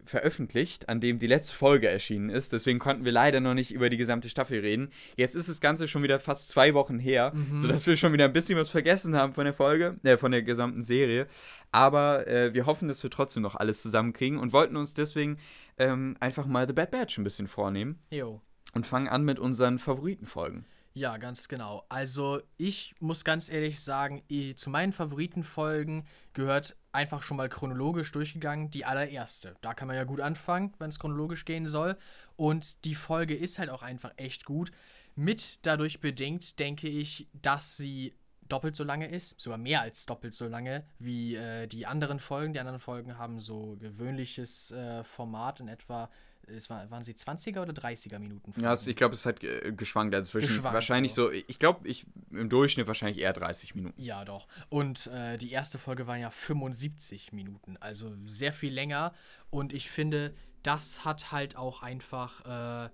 veröffentlicht, an dem die letzte Folge erschienen ist. Deswegen konnten wir leider noch nicht über die gesamte Staffel reden. Jetzt ist das Ganze schon wieder fast zwei Wochen her, Mhm. sodass wir schon wieder ein bisschen was vergessen haben von der Folge, äh, von der gesamten Serie. Aber äh, wir hoffen, dass wir trotzdem noch alles zusammenkriegen und wollten uns deswegen ähm, einfach mal The Bad Batch ein bisschen vornehmen Jo. und fangen an mit unseren Favoritenfolgen. Ja, ganz genau. Also ich muss ganz ehrlich sagen, zu meinen Favoritenfolgen gehört einfach schon mal chronologisch durchgegangen die allererste. Da kann man ja gut anfangen, wenn es chronologisch gehen soll. Und die Folge ist halt auch einfach echt gut. Mit dadurch bedingt, denke ich, dass sie doppelt so lange ist, sogar mehr als doppelt so lange wie äh, die anderen Folgen. Die anderen Folgen haben so gewöhnliches äh, Format in etwa, es war, waren sie 20er oder 30er Minuten? Ja, es, ich glaube, es hat äh, geschwankt. Also zwischen Geschwankt, wahrscheinlich so, ich glaube, ich im Durchschnitt wahrscheinlich eher 30 Minuten. Ja, doch. Und äh, die erste Folge waren ja 75 Minuten, also sehr viel länger. Und ich finde, das hat halt auch einfach, äh,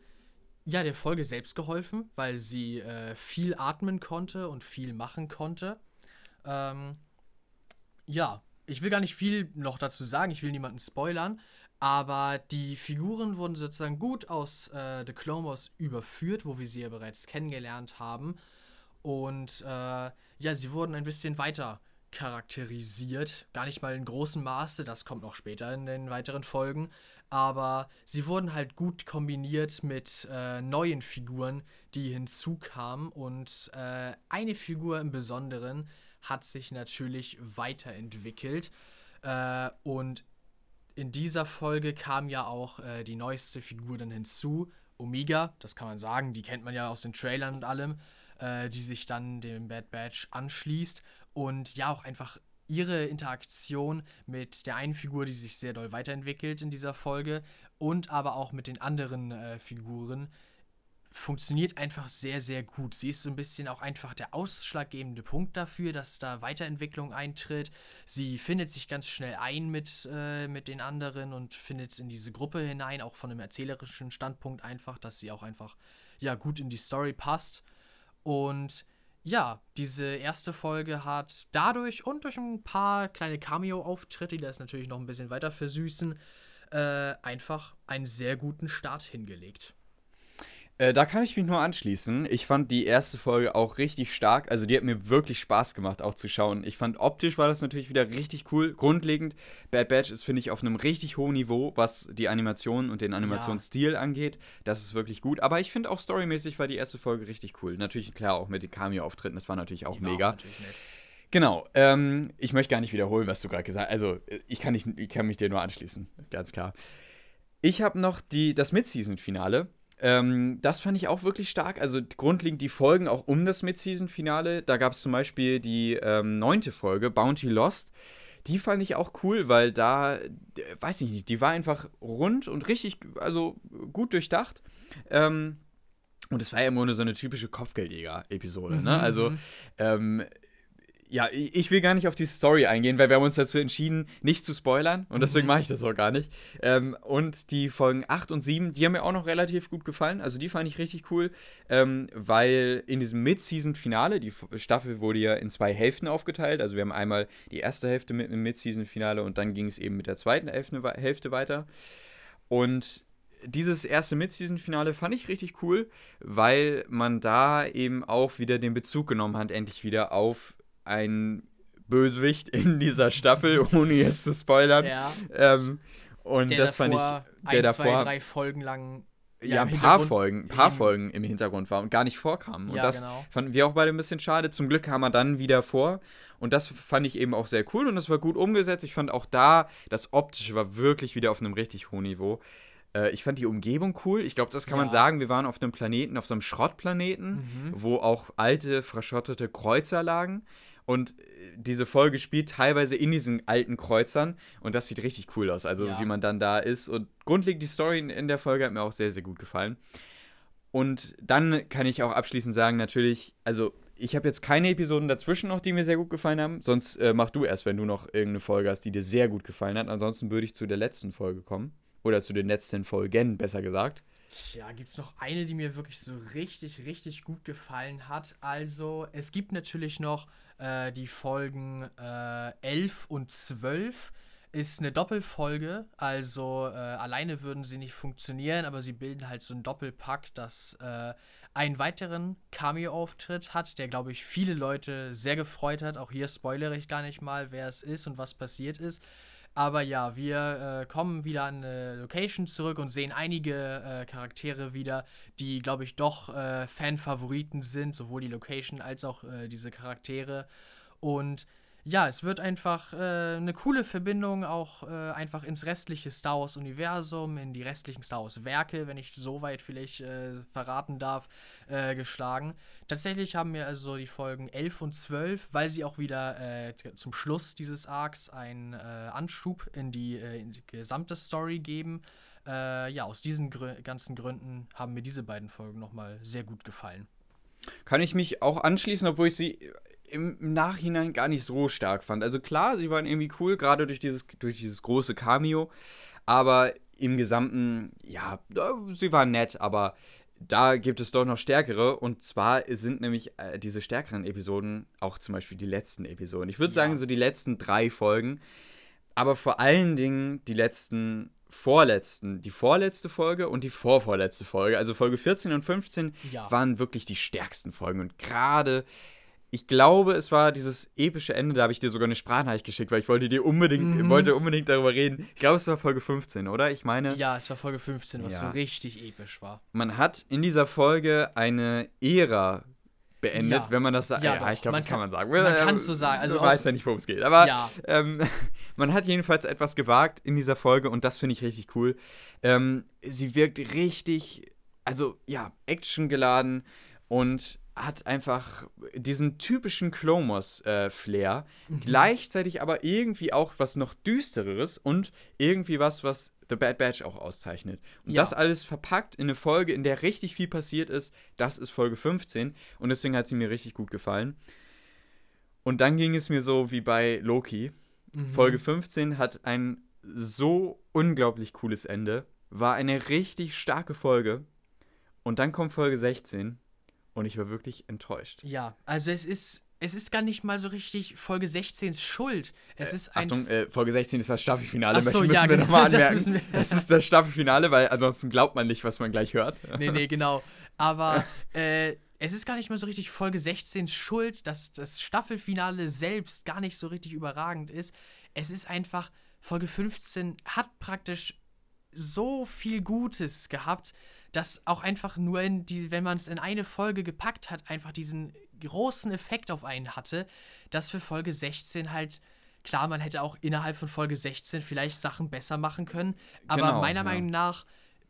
ja, der Folge selbst geholfen, weil sie äh, viel atmen konnte und viel machen konnte. Ähm, ja, ich will gar nicht viel noch dazu sagen, ich will niemanden spoilern, aber die Figuren wurden sozusagen gut aus äh, The Clone Wars überführt, wo wir sie ja bereits kennengelernt haben. Und äh, ja, sie wurden ein bisschen weiter charakterisiert. Gar nicht mal in großem Maße, das kommt noch später in den weiteren Folgen. Aber sie wurden halt gut kombiniert mit äh, neuen Figuren, die hinzukamen. Und äh, eine Figur im Besonderen hat sich natürlich weiterentwickelt. Äh, und in dieser Folge kam ja auch äh, die neueste Figur dann hinzu, Omega, das kann man sagen, die kennt man ja aus den Trailern und allem, äh, die sich dann dem Bad Batch anschließt und ja auch einfach ihre Interaktion mit der einen Figur, die sich sehr doll weiterentwickelt in dieser Folge und aber auch mit den anderen äh, Figuren funktioniert einfach sehr, sehr gut. Sie ist so ein bisschen auch einfach der ausschlaggebende Punkt dafür, dass da Weiterentwicklung eintritt. Sie findet sich ganz schnell ein mit, äh, mit den anderen und findet in diese Gruppe hinein, auch von einem erzählerischen Standpunkt einfach, dass sie auch einfach ja gut in die Story passt. Und ja, diese erste Folge hat dadurch und durch ein paar kleine Cameo-Auftritte, die das natürlich noch ein bisschen weiter versüßen, äh, einfach einen sehr guten Start hingelegt. Äh, da kann ich mich nur anschließen. Ich fand die erste Folge auch richtig stark. Also die hat mir wirklich Spaß gemacht, auch zu schauen. Ich fand optisch war das natürlich wieder richtig cool. Grundlegend, Bad Batch ist, finde ich, auf einem richtig hohen Niveau, was die Animation und den Animationsstil angeht. Das ist wirklich gut. Aber ich finde auch storymäßig war die erste Folge richtig cool. Natürlich, klar, auch mit den Cameo-Auftritten, das war natürlich auch war mega. natürlich nett. Genau. Ähm, ich möchte gar nicht wiederholen, was du gerade gesagt hast. Also, äh, ich kann, nicht, ich kann mich dir nur anschließen. Ganz klar. Ich habe noch die, das Mid-Season-Finale. Ähm, das fand ich auch wirklich stark. Also grundlegend die Folgen auch um das Mid-Season-Finale. Da gab es zum Beispiel die ähm, neunte Folge, Bounty Lost. Die fand ich auch cool, weil da, weiß ich nicht, die war einfach rund und richtig, also gut durchdacht. Ähm, und es war ja im Grunde so eine typische Kopfgeldjäger-Episode, ne? Mhm, Also, mhm. ähm, ja, ich will gar nicht auf die Story eingehen, weil wir haben uns dazu entschieden, nicht zu spoilern und deswegen Mhm. mache ich das auch gar nicht. Ähm, und die Folgen 8 und 7, die haben mir auch noch relativ gut gefallen. Also die fand ich richtig cool, ähm, weil in diesem Mid-Season-Finale, die Staffel wurde ja in zwei Hälften aufgeteilt. Also wir haben einmal die erste Hälfte mit dem Mid-Season-Finale und dann ging es eben mit der zweiten Hälfte, Hälfte weiter. Und dieses erste Mid-Season-Finale fand ich richtig cool, weil man da eben auch wieder den Bezug genommen hat, endlich wieder auf einen Bösewicht in dieser Staffel, ohne jetzt zu spoilern. Ja, Ähm, und der das fand ich, der ein, davor, zwei, drei Folgen lang ja, im ein paar Folgen, ein paar. Folgen im Hintergrund war und gar nicht vorkam. Und Ja, das genau. fanden wir auch beide ein bisschen schade. Zum Glück kam er dann wieder vor. Und das fand ich eben auch sehr cool und das war gut umgesetzt. Ich fand auch da, das Optische war wirklich wieder auf einem richtig hohen Niveau. Äh, ich fand die Umgebung cool. Ich glaube, das kann man Ja. sagen. Wir waren auf einem Planeten, auf so einem Schrottplaneten, Mhm. wo auch alte, verschrottete Kreuzer lagen. Und äh, diese Folge spielt teilweise in diesen alten Kreuzern und das sieht richtig cool aus. Also Ja. wie man dann da ist. Und grundlegend die Story in- in der Folge hat mir auch sehr, sehr gut gefallen. Und dann kann ich auch abschließend sagen, natürlich, also ich habe jetzt keine Episoden dazwischen noch, die mir sehr gut gefallen haben. Sonst äh, mach du erst, wenn du noch irgendeine Folge hast, die dir sehr gut gefallen hat. Ansonsten würde ich zu der letzten Folge kommen. Oder zu den letzten Folgen, besser gesagt. Tja, gibt es noch eine, die mir wirklich so richtig, richtig gut gefallen hat? Also, es gibt natürlich noch äh, die Folgen äh, 11 und 12. Ist eine Doppelfolge, also äh, alleine würden sie nicht funktionieren, aber sie bilden halt so einen Doppelpack, das äh, einen weiteren Cameo-Auftritt hat, der, glaube ich, viele Leute sehr gefreut hat. Auch hier spoilere ich gar nicht mal, wer es ist und was passiert ist. Aber ja, wir äh, kommen wieder an eine Location zurück und sehen einige äh, Charaktere wieder, die, glaube ich, doch äh, Fan-Favoriten sind, sowohl die Location als auch äh, diese Charaktere. Und ja, es wird einfach äh, eine coole Verbindung auch äh, einfach ins restliche Star Wars-Universum, in die restlichen Star Wars-Werke, wenn ich so weit vielleicht äh, verraten darf, äh, geschlagen. Tatsächlich haben mir also die Folgen 11 und 12, weil sie auch wieder äh, zum Schluss dieses Arcs einen äh, Anschub in die, in die gesamte Story geben. Ja, aus diesen Grü ganzen Gründen haben mir diese beiden Folgen nochmal sehr gut gefallen. Kann ich mich auch anschließen, obwohl ich sie im Nachhinein gar nicht so stark fand. Also klar, sie waren irgendwie cool, gerade durch dieses, durch dieses große Cameo. Aber im Gesamten, ja, sie waren nett, aber da gibt es doch noch stärkere. Und zwar sind nämlich äh, diese stärkeren Episoden auch zum Beispiel die letzten Episoden. Ich würde Ja. sagen, so die letzten drei Folgen. Aber vor allen Dingen die letzten, vorletzten, die vorletzte Folge und die vorvorletzte Folge. Also Folge 14 und 15 Ja. waren wirklich die stärksten Folgen. Und gerade, ich glaube, es war dieses epische Ende, da habe ich dir sogar eine Sprachnachricht geschickt, weil ich wollte dir unbedingt, Mhm. wollte unbedingt darüber reden. Ich glaube, es war Folge 15, oder? Ich meine, Ja, es war Folge 15, was Ja. so richtig episch war. man hat in dieser Folge eine Ära beendet, Ja. wenn man das sagt. Ja, Ja, ich glaube, Man das kann, kann- man sagen. man Äh, kann's so sagen. Also du auch- weißt ja nicht, worum es geht. Aber Ja. ähm, man hat jedenfalls etwas gewagt in dieser Folge und das finde ich richtig cool. Ähm, sie wirkt richtig, also ja, actiongeladen und hat einfach diesen typischen Clomos-Flair, Mhm. gleichzeitig aber irgendwie auch was noch düstereres und irgendwie was, was The Bad Batch auch auszeichnet. Und Ja. das alles verpackt in eine Folge, in der richtig viel passiert ist, das ist Folge 15 und deswegen hat sie mir richtig gut gefallen. Und dann ging es mir so wie bei Loki. Mhm. Folge 15 hat ein so unglaublich cooles Ende, war eine richtig starke Folge. Und dann kommt Folge 16 und ich war wirklich enttäuscht. Ja, also es ist, es ist gar nicht mal so richtig Folge 16s Schuld. Es ist ein. Achtung, äh, Folge 16 ist das Staffelfinale, Ach so, müssen ja, wir genau, das anmerken. müssen wir- Das ist das Staffelfinale, weil ansonsten glaubt man nicht, was man gleich hört. Nee, nee, genau. Aber äh, es ist gar nicht mal so richtig Folge 16 schuld, dass das Staffelfinale selbst gar nicht so richtig überragend ist. Es ist einfach, Folge 15 hat praktisch so viel Gutes gehabt, dass auch einfach nur, in die, wenn man es in eine Folge gepackt hat, einfach diesen großen Effekt auf einen hatte, dass für Folge 16 halt. Klar, man hätte auch innerhalb von Folge 16 vielleicht Sachen besser machen können, aber Genau, meiner ja. Meinung nach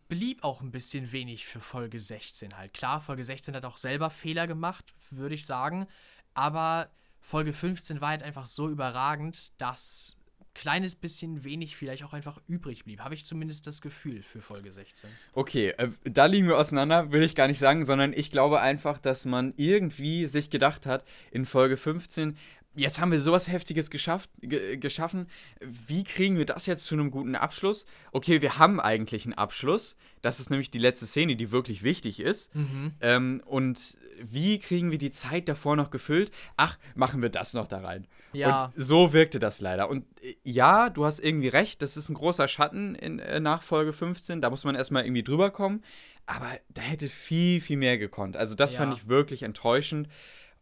blieb auch ein bisschen wenig für Folge 16 halt. Klar, Folge 16 hat auch selber Fehler gemacht, würde ich sagen. Aber Folge 15 war halt einfach so überragend, dass kleines bisschen wenig vielleicht auch einfach übrig blieb. Habe ich zumindest das Gefühl für Folge 16. Okay, äh, da liegen wir auseinander, will ich gar nicht sagen, sondern ich glaube einfach, dass man irgendwie sich gedacht hat, in Folge 15, jetzt haben wir sowas Heftiges geschafft, ge geschaffen, wie kriegen wir das jetzt zu einem guten Abschluss? Okay, wir haben eigentlich einen Abschluss, das ist nämlich die letzte Szene, die wirklich wichtig ist. Ähm, und wie kriegen wir die Zeit davor noch gefüllt? Ach, machen wir das noch da rein. Ja. Und so wirkte das leider. Und äh, ja, du hast irgendwie recht, das ist ein großer Schatten in äh, Nachfolge 15. Da muss man erstmal irgendwie drüber kommen. Aber da hätte viel, viel mehr gekonnt. Also, das Ja. fand ich wirklich enttäuschend.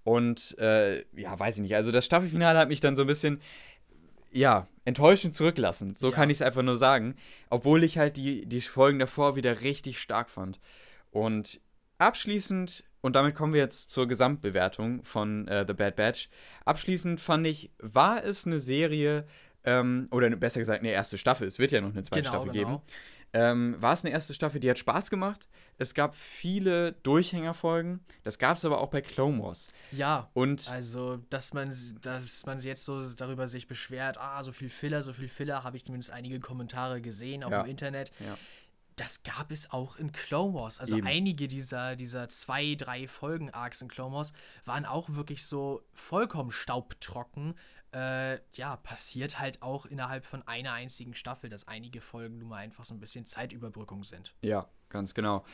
Und äh, ja, weiß ich nicht. Also, das Staffelfinale hat mich dann so ein bisschen, ja, enttäuschend zurücklassen. So Ja. kann ich es einfach nur sagen. Obwohl ich halt die, die Folgen davor wieder richtig stark fand. Und abschließend, und damit kommen wir jetzt zur Gesamtbewertung von äh, The Bad Batch. Abschließend fand ich, war es eine Serie, ähm, oder besser gesagt eine erste Staffel, es wird ja noch eine zweite Genau, Staffel genau. geben, ähm, war es eine erste Staffel, die hat Spaß gemacht. Es gab viele Durchhängerfolgen. Das gab es aber auch bei Clone Wars. Ja. Und Also, dass man, dass man jetzt so darüber sich beschwert, ah, so viel Filler, so viel Filler, habe ich zumindest einige Kommentare gesehen, auch Ja. im Internet. ja, Das gab es auch in Clone Wars. Also Eben. einige dieser, dieser zwei, drei Folgen-Arcs in Clone Wars waren auch wirklich so vollkommen staubtrocken. Äh, ja, passiert halt auch innerhalb von einer einzigen Staffel, dass einige Folgen nun mal einfach so ein bisschen Zeitüberbrückung sind. ja, ganz genau.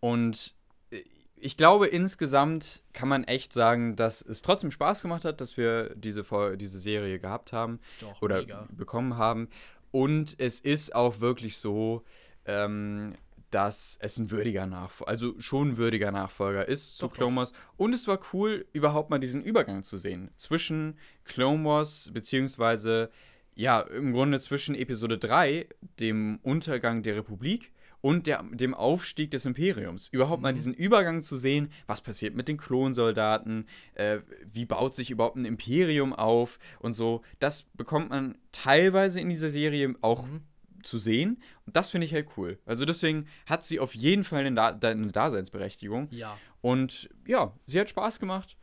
Und äh, ich glaube, insgesamt kann man echt sagen, dass es trotzdem Spaß gemacht hat, dass wir diese, diese Serie gehabt haben. Doch, oder mega. bekommen haben. Und es ist auch wirklich so, ähm, dass es ein würdiger Nachfolger, also schon ein würdiger Nachfolger ist zu doch. Clone Wars. Und es war cool, überhaupt mal diesen Übergang zu sehen zwischen Clone Wars, beziehungsweise, ja, im Grunde zwischen Episode 3, dem Untergang der Republik, und der, dem Aufstieg des Imperiums. Überhaupt mal Mhm. diesen Übergang zu sehen, was passiert mit den Klonsoldaten, äh, wie baut sich überhaupt ein Imperium auf und so. Das bekommt man teilweise in dieser Serie auch Mhm. Zu sehen. Und das finde ich halt cool. Also deswegen hat sie auf jeden Fall eine, da eine Daseinsberechtigung. Ja. Und ja, sie hat Spaß gemacht.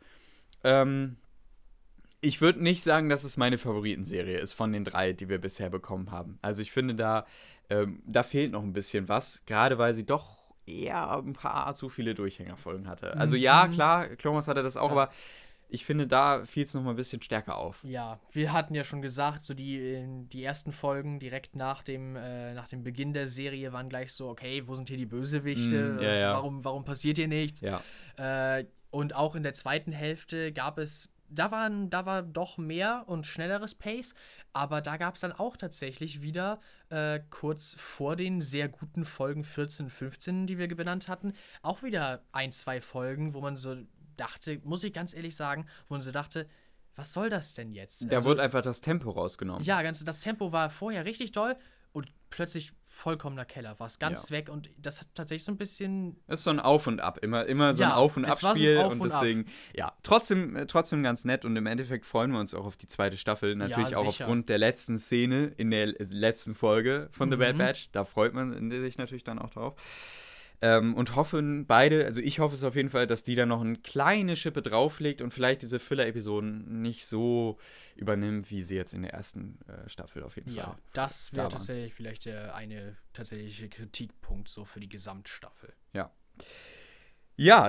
Ähm, ich würde nicht sagen, dass es meine Favoritenserie ist von den drei, die wir bisher bekommen haben. Also ich finde, da, ähm, da fehlt noch ein bisschen was, gerade weil sie doch eher ein paar zu viele Durchhängerfolgen hatte. Also ja, Mhm. klar, Clomas hatte das auch, Das- aber ich finde, da fiel es noch mal ein bisschen stärker auf. Ja, wir hatten ja schon gesagt, so die, die ersten Folgen direkt nach dem, äh, nach dem Beginn der Serie waren gleich so, okay, wo sind hier die Bösewichte? Mm, ja, ja. Warum, warum passiert hier nichts? Ja. Äh, und auch in der zweiten Hälfte gab es, da, waren, da war doch mehr und schnelleres Pace, aber da gab es dann auch tatsächlich wieder äh, kurz vor den sehr guten Folgen 14, 15, die wir benannt hatten, auch wieder ein, zwei Folgen, wo man so dachte, muss ich ganz ehrlich sagen, wo man so dachte, was soll das denn jetzt? Da Also, wurde einfach das Tempo rausgenommen. ja, ganz, das Tempo war vorher richtig doll und plötzlich vollkommener Keller, war es ganz Ja. weg und das hat tatsächlich so ein bisschen Es ist so ein Auf und Ab, immer, immer so Ja, ein Auf und war so Ab-Spiel Auf und und Ab. deswegen, ja, trotzdem, äh, trotzdem ganz nett und im Endeffekt freuen wir uns auch auf die zweite Staffel. Natürlich auch sicher. aufgrund der letzten Szene in der letzten Folge von The Bad Mhm. Batch. Da freut man sich natürlich dann auch drauf. Ähm, und hoffen beide, also ich hoffe es auf jeden Fall, dass die da noch eine kleine Schippe drauflegt und vielleicht diese Filler-Episoden nicht so übernimmt, wie sie jetzt in der ersten äh, Staffel auf jeden Ja, Fall. das da wäre waren. tatsächlich vielleicht der eine tatsächliche Kritikpunkt so für die Gesamtstaffel. Ja,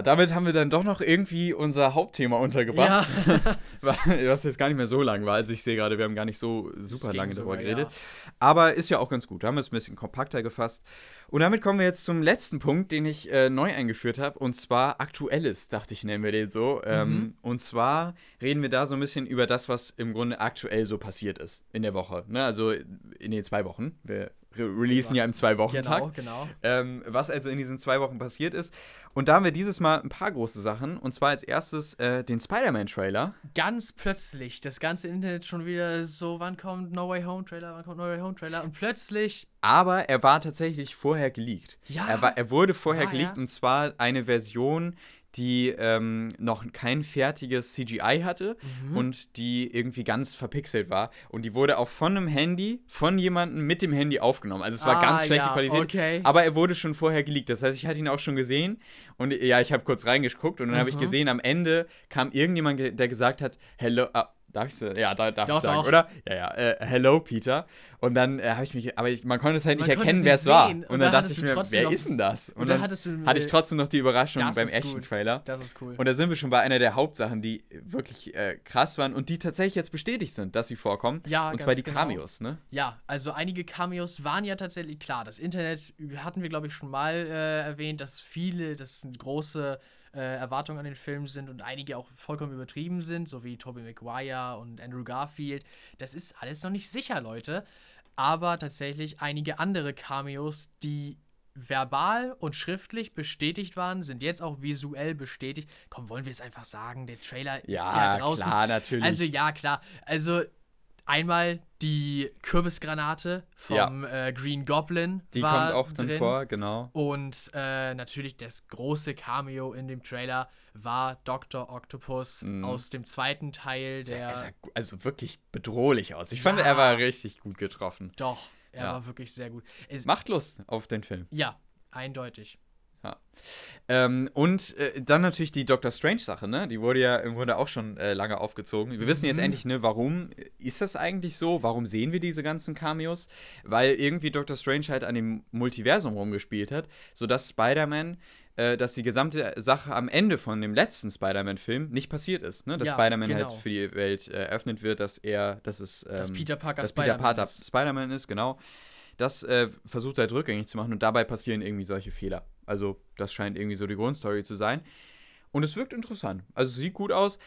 damit haben wir dann doch noch irgendwie unser Hauptthema untergebracht. Was jetzt gar nicht mehr so lang war. Also ich sehe gerade, wir haben gar nicht so super lange darüber sogar, geredet. Aber ist ja auch ganz gut. Da haben wir es ein bisschen kompakter gefasst. Und damit kommen wir jetzt zum letzten Punkt, den ich äh, neu eingeführt habe. Und zwar Aktuelles, dachte ich, nennen wir den so. Ähm, und zwar reden wir da so ein bisschen über das, was im Grunde aktuell so passiert ist in der Woche. Ne? Also in den zwei Wochen. Wir re releasen ja im Zwei-Wochen-Tag Genau, genau. ähm, was also in diesen zwei Wochen passiert ist. Und da haben wir dieses Mal ein paar große Sachen. Und zwar als erstes äh, den Spider-Man-Trailer. Ganz plötzlich, das ganze Internet schon wieder so, wann kommt No Way Home Trailer, wann kommt No Way Home Trailer und plötzlich, Aber er war tatsächlich vorher geleakt. Ja, Er, war, er wurde vorher war geleakt er? und zwar eine Version, die ähm, noch kein fertiges CGI hatte Mhm. und die irgendwie ganz verpixelt war. Und die wurde auch von einem Handy, von jemandem mit dem Handy aufgenommen. Also es war Ah, ganz schlechte ja, Qualität. okay. Aber er wurde schon vorher geleakt. Das heißt, ich hatte ihn auch schon gesehen. Und ja, ich habe kurz reingeguckt und dann habe ich Mhm. gesehen, am Ende kam irgendjemand, ge- der gesagt hat, hello, ah, darf ich sagen? Ja, da, darf Doch, ich sagen, doch. oder? Ja, ja, äh, hello, Peter. Und dann äh, habe ich mich, aber ich, man konnte es halt Man nicht konnte erkennen, wer es war. Und, Und dann da dachte ich mir, wer noch- ist denn das? Und, und dann dann hattest du, hatte ich äh, trotzdem noch die Überraschung das beim echten gut. Trailer. das ist cool. Und da sind wir schon bei einer der Hauptsachen, die wirklich äh, krass waren und die tatsächlich jetzt bestätigt sind, dass sie vorkommen. Ja, und zwar die genau. Cameos, ne? Ja, also einige Cameos waren ja tatsächlich klar. Das Internet hatten wir, glaube ich, schon mal äh, erwähnt, dass viele, dass große äh, Erwartungen an den Film sind und einige auch vollkommen übertrieben sind, so wie Tobey Maguire und Andrew Garfield. Das ist alles noch nicht sicher, Leute. Aber tatsächlich einige andere Cameos, die verbal und schriftlich bestätigt waren, sind jetzt auch visuell bestätigt. Komm, wollen wir es einfach sagen? Der Trailer ist ja draußen. klar, natürlich. Also ja, klar. Also einmal die Kürbisgranate vom äh, Green Goblin. die war kommt auch dann drin. vor, genau. Und äh, natürlich das große Cameo in dem Trailer war Dr. Octopus Mhm. aus dem zweiten Teil der. er sah also wirklich bedrohlich aus. Ich fand, Ja. er war richtig gut getroffen. doch. Er Ja. war wirklich sehr gut. Es, Macht Lust auf den Film. ja, eindeutig. Ähm, und äh, dann natürlich die Doctor Strange-Sache, ne? Die wurde ja im Grunde auch schon äh, lange aufgezogen. Wir wissen jetzt Mhm. endlich, ne, warum ist das eigentlich so? Warum sehen wir diese ganzen Cameos? Weil irgendwie Doctor Strange halt an dem Multiversum rumgespielt hat, sodass Spider-Man, äh, dass die gesamte Sache am Ende von dem letzten Spider-Man-Film nicht passiert ist, ne? Dass Ja, Spider-Man halt genau. für die Welt äh, eröffnet wird, dass er, dass es, ähm, Dass Peter Parker Spider-Man Parker ist. Spider-Man ist, genau. Das äh, versucht er halt rückgängig zu machen und dabei passieren irgendwie solche Fehler. Also, das scheint irgendwie so die Grundstory zu sein. Und es wirkt interessant. Also, es sieht gut aus.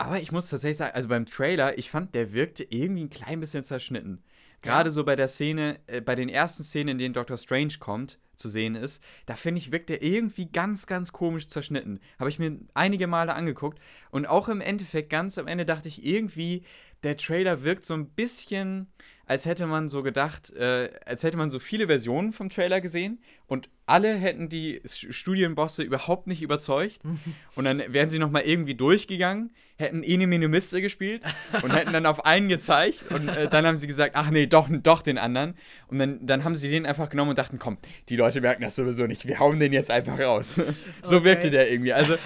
Aber ich muss tatsächlich sagen, also beim Trailer, ich fand, der wirkte irgendwie ein klein bisschen zerschnitten. Gerade so bei der Szene, äh, bei den ersten Szenen, in denen Doctor Strange kommt, zu sehen ist, da finde ich, wirkt der irgendwie ganz, ganz komisch zerschnitten. Habe ich mir einige Male angeguckt. Und auch im Endeffekt, ganz am Ende, dachte ich irgendwie, der Trailer wirkt so ein bisschen, als hätte man so gedacht, äh, als hätte man so viele Versionen vom Trailer gesehen und alle hätten die Studienbosse überhaupt nicht überzeugt. Und dann wären sie nochmal irgendwie durchgegangen, hätten Ene Mene Miste gespielt und hätten dann auf einen gezeigt und äh, dann haben sie gesagt, ach nee, doch, doch den anderen. Und dann, dann haben sie den einfach genommen und dachten, komm, die Leute merken das sowieso nicht, wir hauen den jetzt einfach raus. so Okay. wirkte der irgendwie. Also,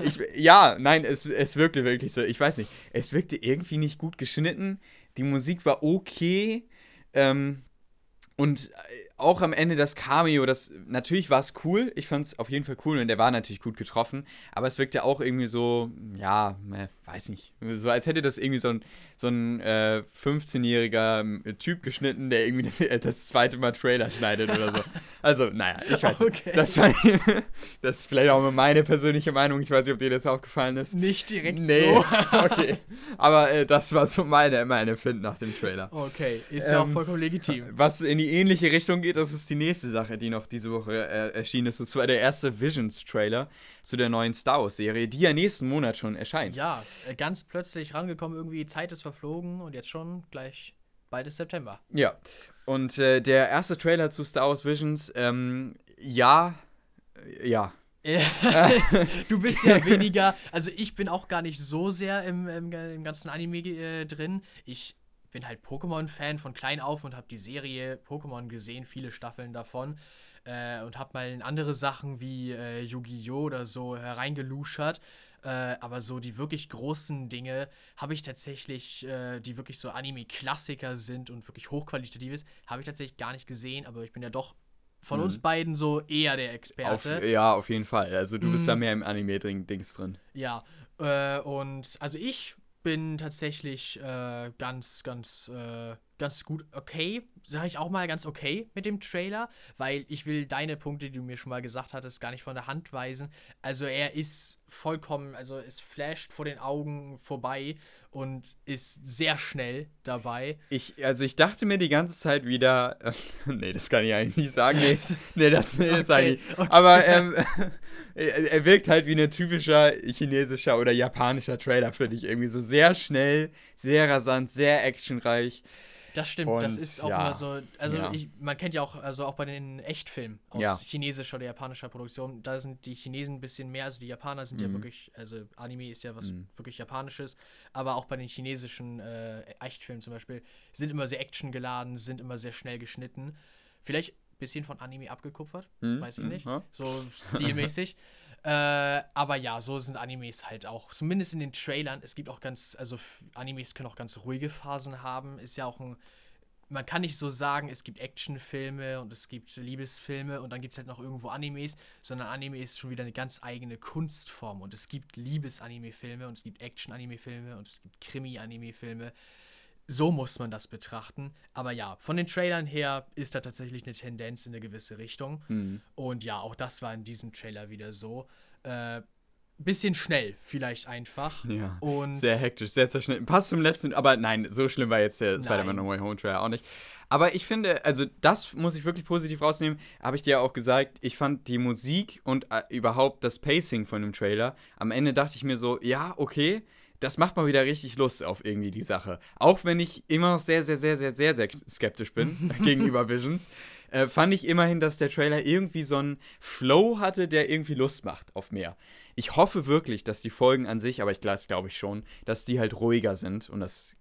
ich, ja, nein, es, es wirkte wirklich so. Ich weiß nicht, es wirkte irgendwie nicht gut geschnitten. Die Musik war okay. Ähm, und äh, auch am Ende das Cameo, das natürlich war es cool. Ich fand es auf jeden Fall cool und der war natürlich gut getroffen. Aber es wirkte auch irgendwie so, ja, weiß nicht, so als hätte das irgendwie so ein, so ein äh, 15-jähriger Typ geschnitten, der irgendwie das, äh, das zweite Mal Trailer schneidet oder so. Also, naja, ich weiß Okay. nicht. Das, war, das ist vielleicht auch mal meine persönliche Meinung. Ich weiß nicht, ob dir das aufgefallen ist. Nicht direkt Nee, so. okay. Aber äh, das war so meine, mein Empfinden nach dem Trailer. Okay, ist ja auch Ähm, vollkommen legitim. Was in die ähnliche Richtung geht, das ist die nächste Sache, die noch diese Woche äh, erschienen ist. Und zwar der erste Visions-Trailer zu der neuen Star Wars-Serie, die ja nächsten Monat schon erscheint. Ja, äh, ganz plötzlich rangekommen, irgendwie Zeit ist verflogen und jetzt schon gleich bald ist September. Ja. Und äh, der erste Trailer zu Star Wars Visions, ähm, ja, äh, ja. Du bist ja weniger, also ich bin auch gar nicht so sehr im, im, im ganzen Anime äh, drin. Ich bin halt Pokémon-Fan von klein auf und habe die Serie Pokémon gesehen, viele Staffeln davon. Äh, und habe mal in andere Sachen wie äh, Yu-Gi-Oh! oder so hereingeluschert. Äh, aber so die wirklich großen Dinge habe ich tatsächlich, äh, die wirklich so Anime-Klassiker sind und wirklich hochqualitatives, habe ich tatsächlich gar nicht gesehen. Aber ich bin ja doch von Mhm. uns beiden so eher der Auf, Experte. ja, auf jeden Fall. Also du bist Mhm. da mehr im Anime-Dings drin. Ja, äh, und also ich bin tatsächlich äh, ganz, ganz, äh, ganz gut okay, sage ich auch mal ganz okay mit dem Trailer, weil ich will deine Punkte, die du mir schon mal gesagt hattest, gar nicht von der Hand weisen. Also er ist vollkommen, also es flasht vor den Augen vorbei und ist sehr schnell dabei. Ich, also ich dachte mir die ganze Zeit wieder, äh, nee, das kann ich eigentlich nicht sagen, nee, nee das, nee, das Okay, nicht. okay. Aber ähm, er, er wirkt halt wie ein typischer chinesischer oder japanischer Trailer, finde ich. Irgendwie so sehr schnell, sehr rasant, sehr actionreich. Das stimmt, das Und ist auch ja, immer so, also ja. ich, man kennt ja auch, also auch bei den Echtfilmen aus Ja. chinesischer oder japanischer Produktion, da sind die Chinesen ein bisschen mehr, also die Japaner sind ja wirklich, also Anime ist ja was Mhm. wirklich Japanisches, aber auch bei den chinesischen äh, Echtfilmen zum Beispiel, sind immer sehr actiongeladen, sind immer sehr schnell geschnitten. Vielleicht ein bisschen von Anime abgekupfert, Hm, weiß ich nicht, ja. so stilmäßig. Äh, aber ja, so sind Animes halt auch. Zumindest in den Trailern. Es gibt auch ganz, also Animes können auch ganz ruhige Phasen haben. Ist ja auch ein, man kann nicht so sagen, es gibt Actionfilme und es gibt Liebesfilme und dann gibt es halt noch irgendwo Animes, sondern Anime ist schon wieder eine ganz eigene Kunstform und es gibt Liebes-Anime-Filme und es gibt Action-Anime-Filme und es gibt Krimi-Anime-Filme. So muss man das betrachten. Aber ja, von den Trailern her ist da tatsächlich eine Tendenz in eine gewisse Richtung. Hm. Und ja, auch das war in diesem Trailer wieder so. Äh, bisschen schnell, vielleicht einfach. Ja. Und Sehr hektisch, sehr zerschnitten. Passt zum letzten, aber nein, so schlimm war jetzt der Spider-Man. No Way Home Trailer auch nicht. Aber ich finde, also das muss ich wirklich positiv rausnehmen, habe ich dir ja auch gesagt, ich fand die Musik und äh, überhaupt das Pacing von dem Trailer, am Ende dachte ich mir so, ja, okay, das macht mal wieder richtig Lust auf irgendwie die Sache. Auch wenn ich immer noch sehr, sehr, sehr, sehr, sehr, sehr skeptisch bin gegenüber Visions, äh, fand ich immerhin, dass der Trailer irgendwie so einen Flow hatte, der irgendwie Lust macht auf mehr. Ich hoffe wirklich, dass die Folgen an sich, aber ich glaube glaube ich schon, dass die halt ruhiger sind und das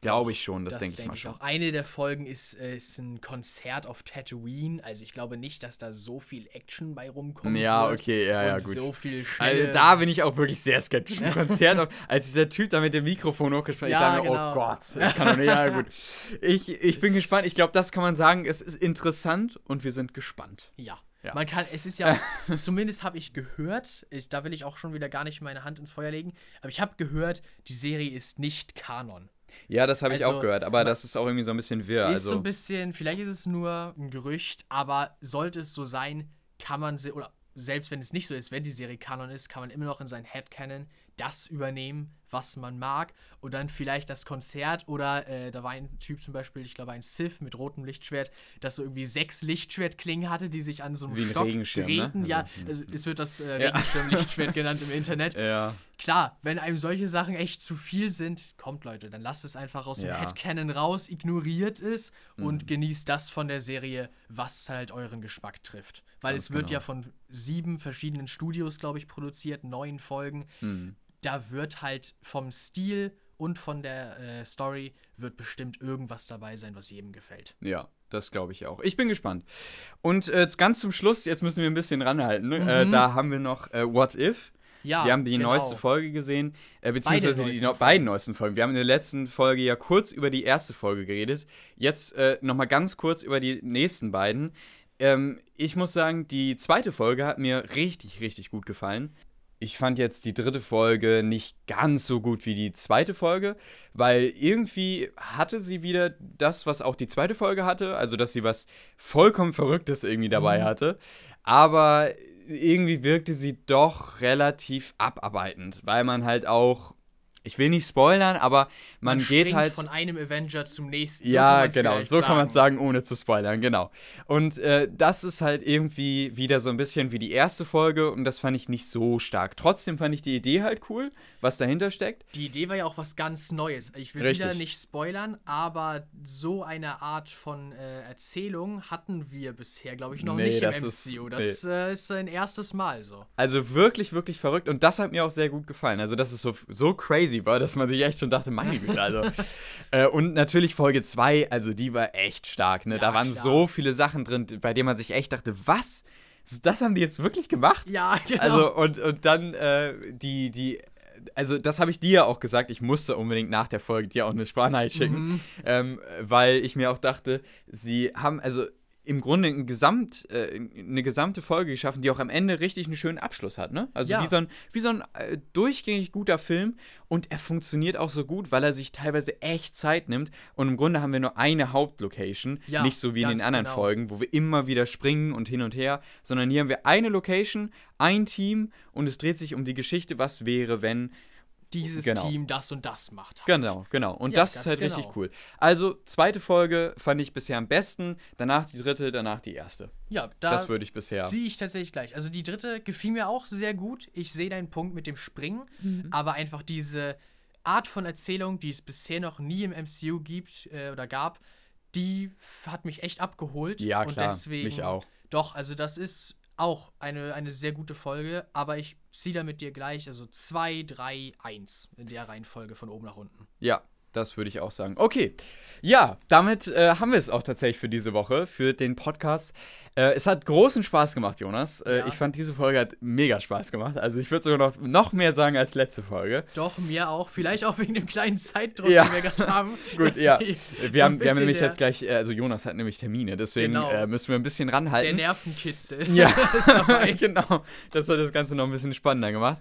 Glaube ich schon, das, Das denke ich denke mal ich schon. auch. Eine der Folgen ist, äh, ist ein Konzert auf Tatooine. Also ich glaube nicht, dass da so viel Action bei rumkommt. Ja, okay, ja, ja, gut. so viel. Also da bin ich auch wirklich sehr skeptisch. Ein Konzert, als dieser Typ da mit dem Mikrofon hochgesprochen Ja, ich dachte mir, genau. oh Gott, ich kann doch nicht, ja gut. Ich, ich bin gespannt. Ich glaube, das kann man sagen. Es ist interessant und wir sind gespannt. Ja. Ja. Man kann, es ist ja, zumindest habe ich gehört, ich, da will ich auch schon wieder gar nicht meine Hand ins Feuer legen, aber ich habe gehört, die Serie ist nicht Kanon. Ja, das habe ich Also, auch gehört, aber das ist auch irgendwie so ein bisschen wirr. Ist so Also, ein bisschen, vielleicht ist es nur ein Gerücht, aber sollte es so sein, kann man sie, oder selbst wenn es nicht so ist, wenn die Serie Kanon ist, kann man immer noch in sein Headcanon das übernehmen, was man mag und dann vielleicht das Konzert oder äh, da war ein Typ zum Beispiel, ich glaube ein Sith mit rotem Lichtschwert, das so irgendwie sechs Lichtschwertklingen hatte, die sich an so einem Wie ein Stock ne? drehten. Ja, Also, also, es wird das äh. Regenschirm-Lichtschwert genannt im Internet. ja. Klar, wenn einem solche Sachen echt zu viel sind, kommt Leute, dann lasst es einfach aus dem Ja. Headcanon raus, ignoriert es und Mhm. genießt das von der Serie, was halt euren Geschmack trifft. Weil Ganz es wird genau. ja von sieben verschiedenen Studios, glaube ich, produziert, neun Folgen. Hm. Da wird halt vom Stil und von der äh, Story wird bestimmt irgendwas dabei sein, was jedem gefällt. Ja, das glaube ich auch. Ich bin gespannt. Und äh, ganz zum Schluss, jetzt müssen wir ein bisschen ranhalten. Ne? Äh, Mhm. da haben wir noch äh, What If. Ja, wir haben die genau. neueste Folge gesehen, äh, beziehungsweise die neuesten no Folgen. beiden neuesten Folgen. Wir haben in der letzten Folge ja kurz über die erste Folge geredet. Jetzt äh, nochmal ganz kurz über die nächsten beiden. Ähm, ich muss sagen, die zweite Folge hat mir richtig, richtig gut gefallen. Ich fand jetzt die dritte Folge nicht ganz so gut wie die zweite Folge, weil irgendwie hatte sie wieder das, was auch die zweite Folge hatte, also dass sie was vollkommen Verrücktes irgendwie dabei Mhm. hatte. Aber irgendwie wirkte sie doch relativ abarbeitend, weil man halt auch, ich will nicht spoilern, aber man, geht springt halt. von einem Avenger zum nächsten. So Ja, genau, so kann man es sagen, ohne zu spoilern, genau. Und äh, das ist halt irgendwie wieder so ein bisschen wie die erste Folge und das fand ich nicht so stark. Trotzdem fand ich die Idee halt cool, was dahinter steckt. Die Idee war ja auch was ganz Neues. Ich will Richtig. wieder nicht spoilern, aber so eine Art von äh, Erzählung hatten wir bisher, glaube ich, noch Nee, nicht im das ist- MCU. das äh, ist ein erstes Mal so. Also wirklich, wirklich verrückt und das hat mir auch sehr gut gefallen. Also, dass es so, so crazy war, dass man sich echt schon dachte, meine Güte, also. äh, und natürlich Folge 2, also die war echt stark, ne? Ja, da waren klar. so viele Sachen drin, bei denen man sich echt dachte, was? Das haben die jetzt wirklich gemacht? Ja, genau. Also, und, und dann äh, die, die, also das habe ich dir ja auch gesagt, ich musste unbedingt nach der Folge dir auch eine Sprachnachricht schicken, Mhm. ähm, weil ich mir auch dachte, sie haben also im Grunde ein Gesamt, äh, eine gesamte Folge geschaffen, die auch am Ende richtig einen schönen Abschluss hat, ne? Also Ja. wie so ein, wie so ein äh, durchgängig guter Film und er funktioniert auch so gut, weil er sich teilweise echt Zeit nimmt und im Grunde haben wir nur eine Hauptlocation, Ja, nicht so wie in den anderen genau. Folgen, wo wir immer wieder springen und hin und her, sondern hier haben wir eine Location, ein Team und es dreht sich um die Geschichte, was wäre, wenn Dieses genau. Team das und das macht. Halt. Genau, genau. Und Ja, das ist halt genau. richtig cool. Also, zweite Folge fand ich bisher am besten, danach die dritte, danach die erste. Ja, da Das würde ich bisher. sehe ich tatsächlich gleich. Also die dritte gefiel mir auch sehr gut. Ich sehe deinen Punkt mit dem Springen, Mhm. aber einfach diese Art von Erzählung, die es bisher noch nie im MCU gibt äh, oder gab, die hat mich echt abgeholt. Ja, und klar, deswegen, mich auch. Doch, also das ist auch eine, eine sehr gute Folge, aber ich ziehe da mit dir gleich, also 2, 3, 1 in der Reihenfolge von oben nach unten. Ja, das würde ich auch sagen. Okay. Ja, damit äh, haben wir es auch tatsächlich für diese Woche, für den Podcast. Äh, es hat großen Spaß gemacht, Jonas. Äh, Ja. Ich fand, diese Folge hat mega Spaß gemacht. Also, ich würde sogar noch, noch mehr sagen als letzte Folge. Doch, mir auch. Vielleicht auch wegen dem kleinen Zeitdruck, Ja. den wir gerade haben. Gut, ja. Wir, so haben, wir haben nämlich der- jetzt gleich, äh, also Jonas hat nämlich Termine, deswegen Genau. äh, müssen wir ein bisschen Der ranhalten. Nervenkitzel Ja, genau. Das hat das Ganze noch ein bisschen spannender gemacht.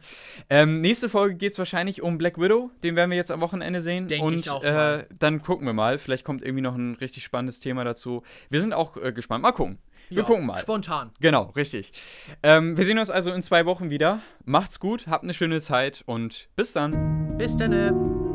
Ähm, nächste Folge geht es wahrscheinlich um Black Widow. Den werden wir jetzt am Wochenende sehen. Denk Und ich auch äh, mal. dann gucken wir mal. Vielleicht kommt irgendwie noch ein richtig spannendes Thema dazu. Wir sind auch äh, gespannt. Mal gucken. Wir Ja, gucken mal. Spontan. Genau, richtig. Ähm, wir sehen uns also in zwei Wochen wieder. Macht's gut, habt eine schöne Zeit und bis dann. Bis dann.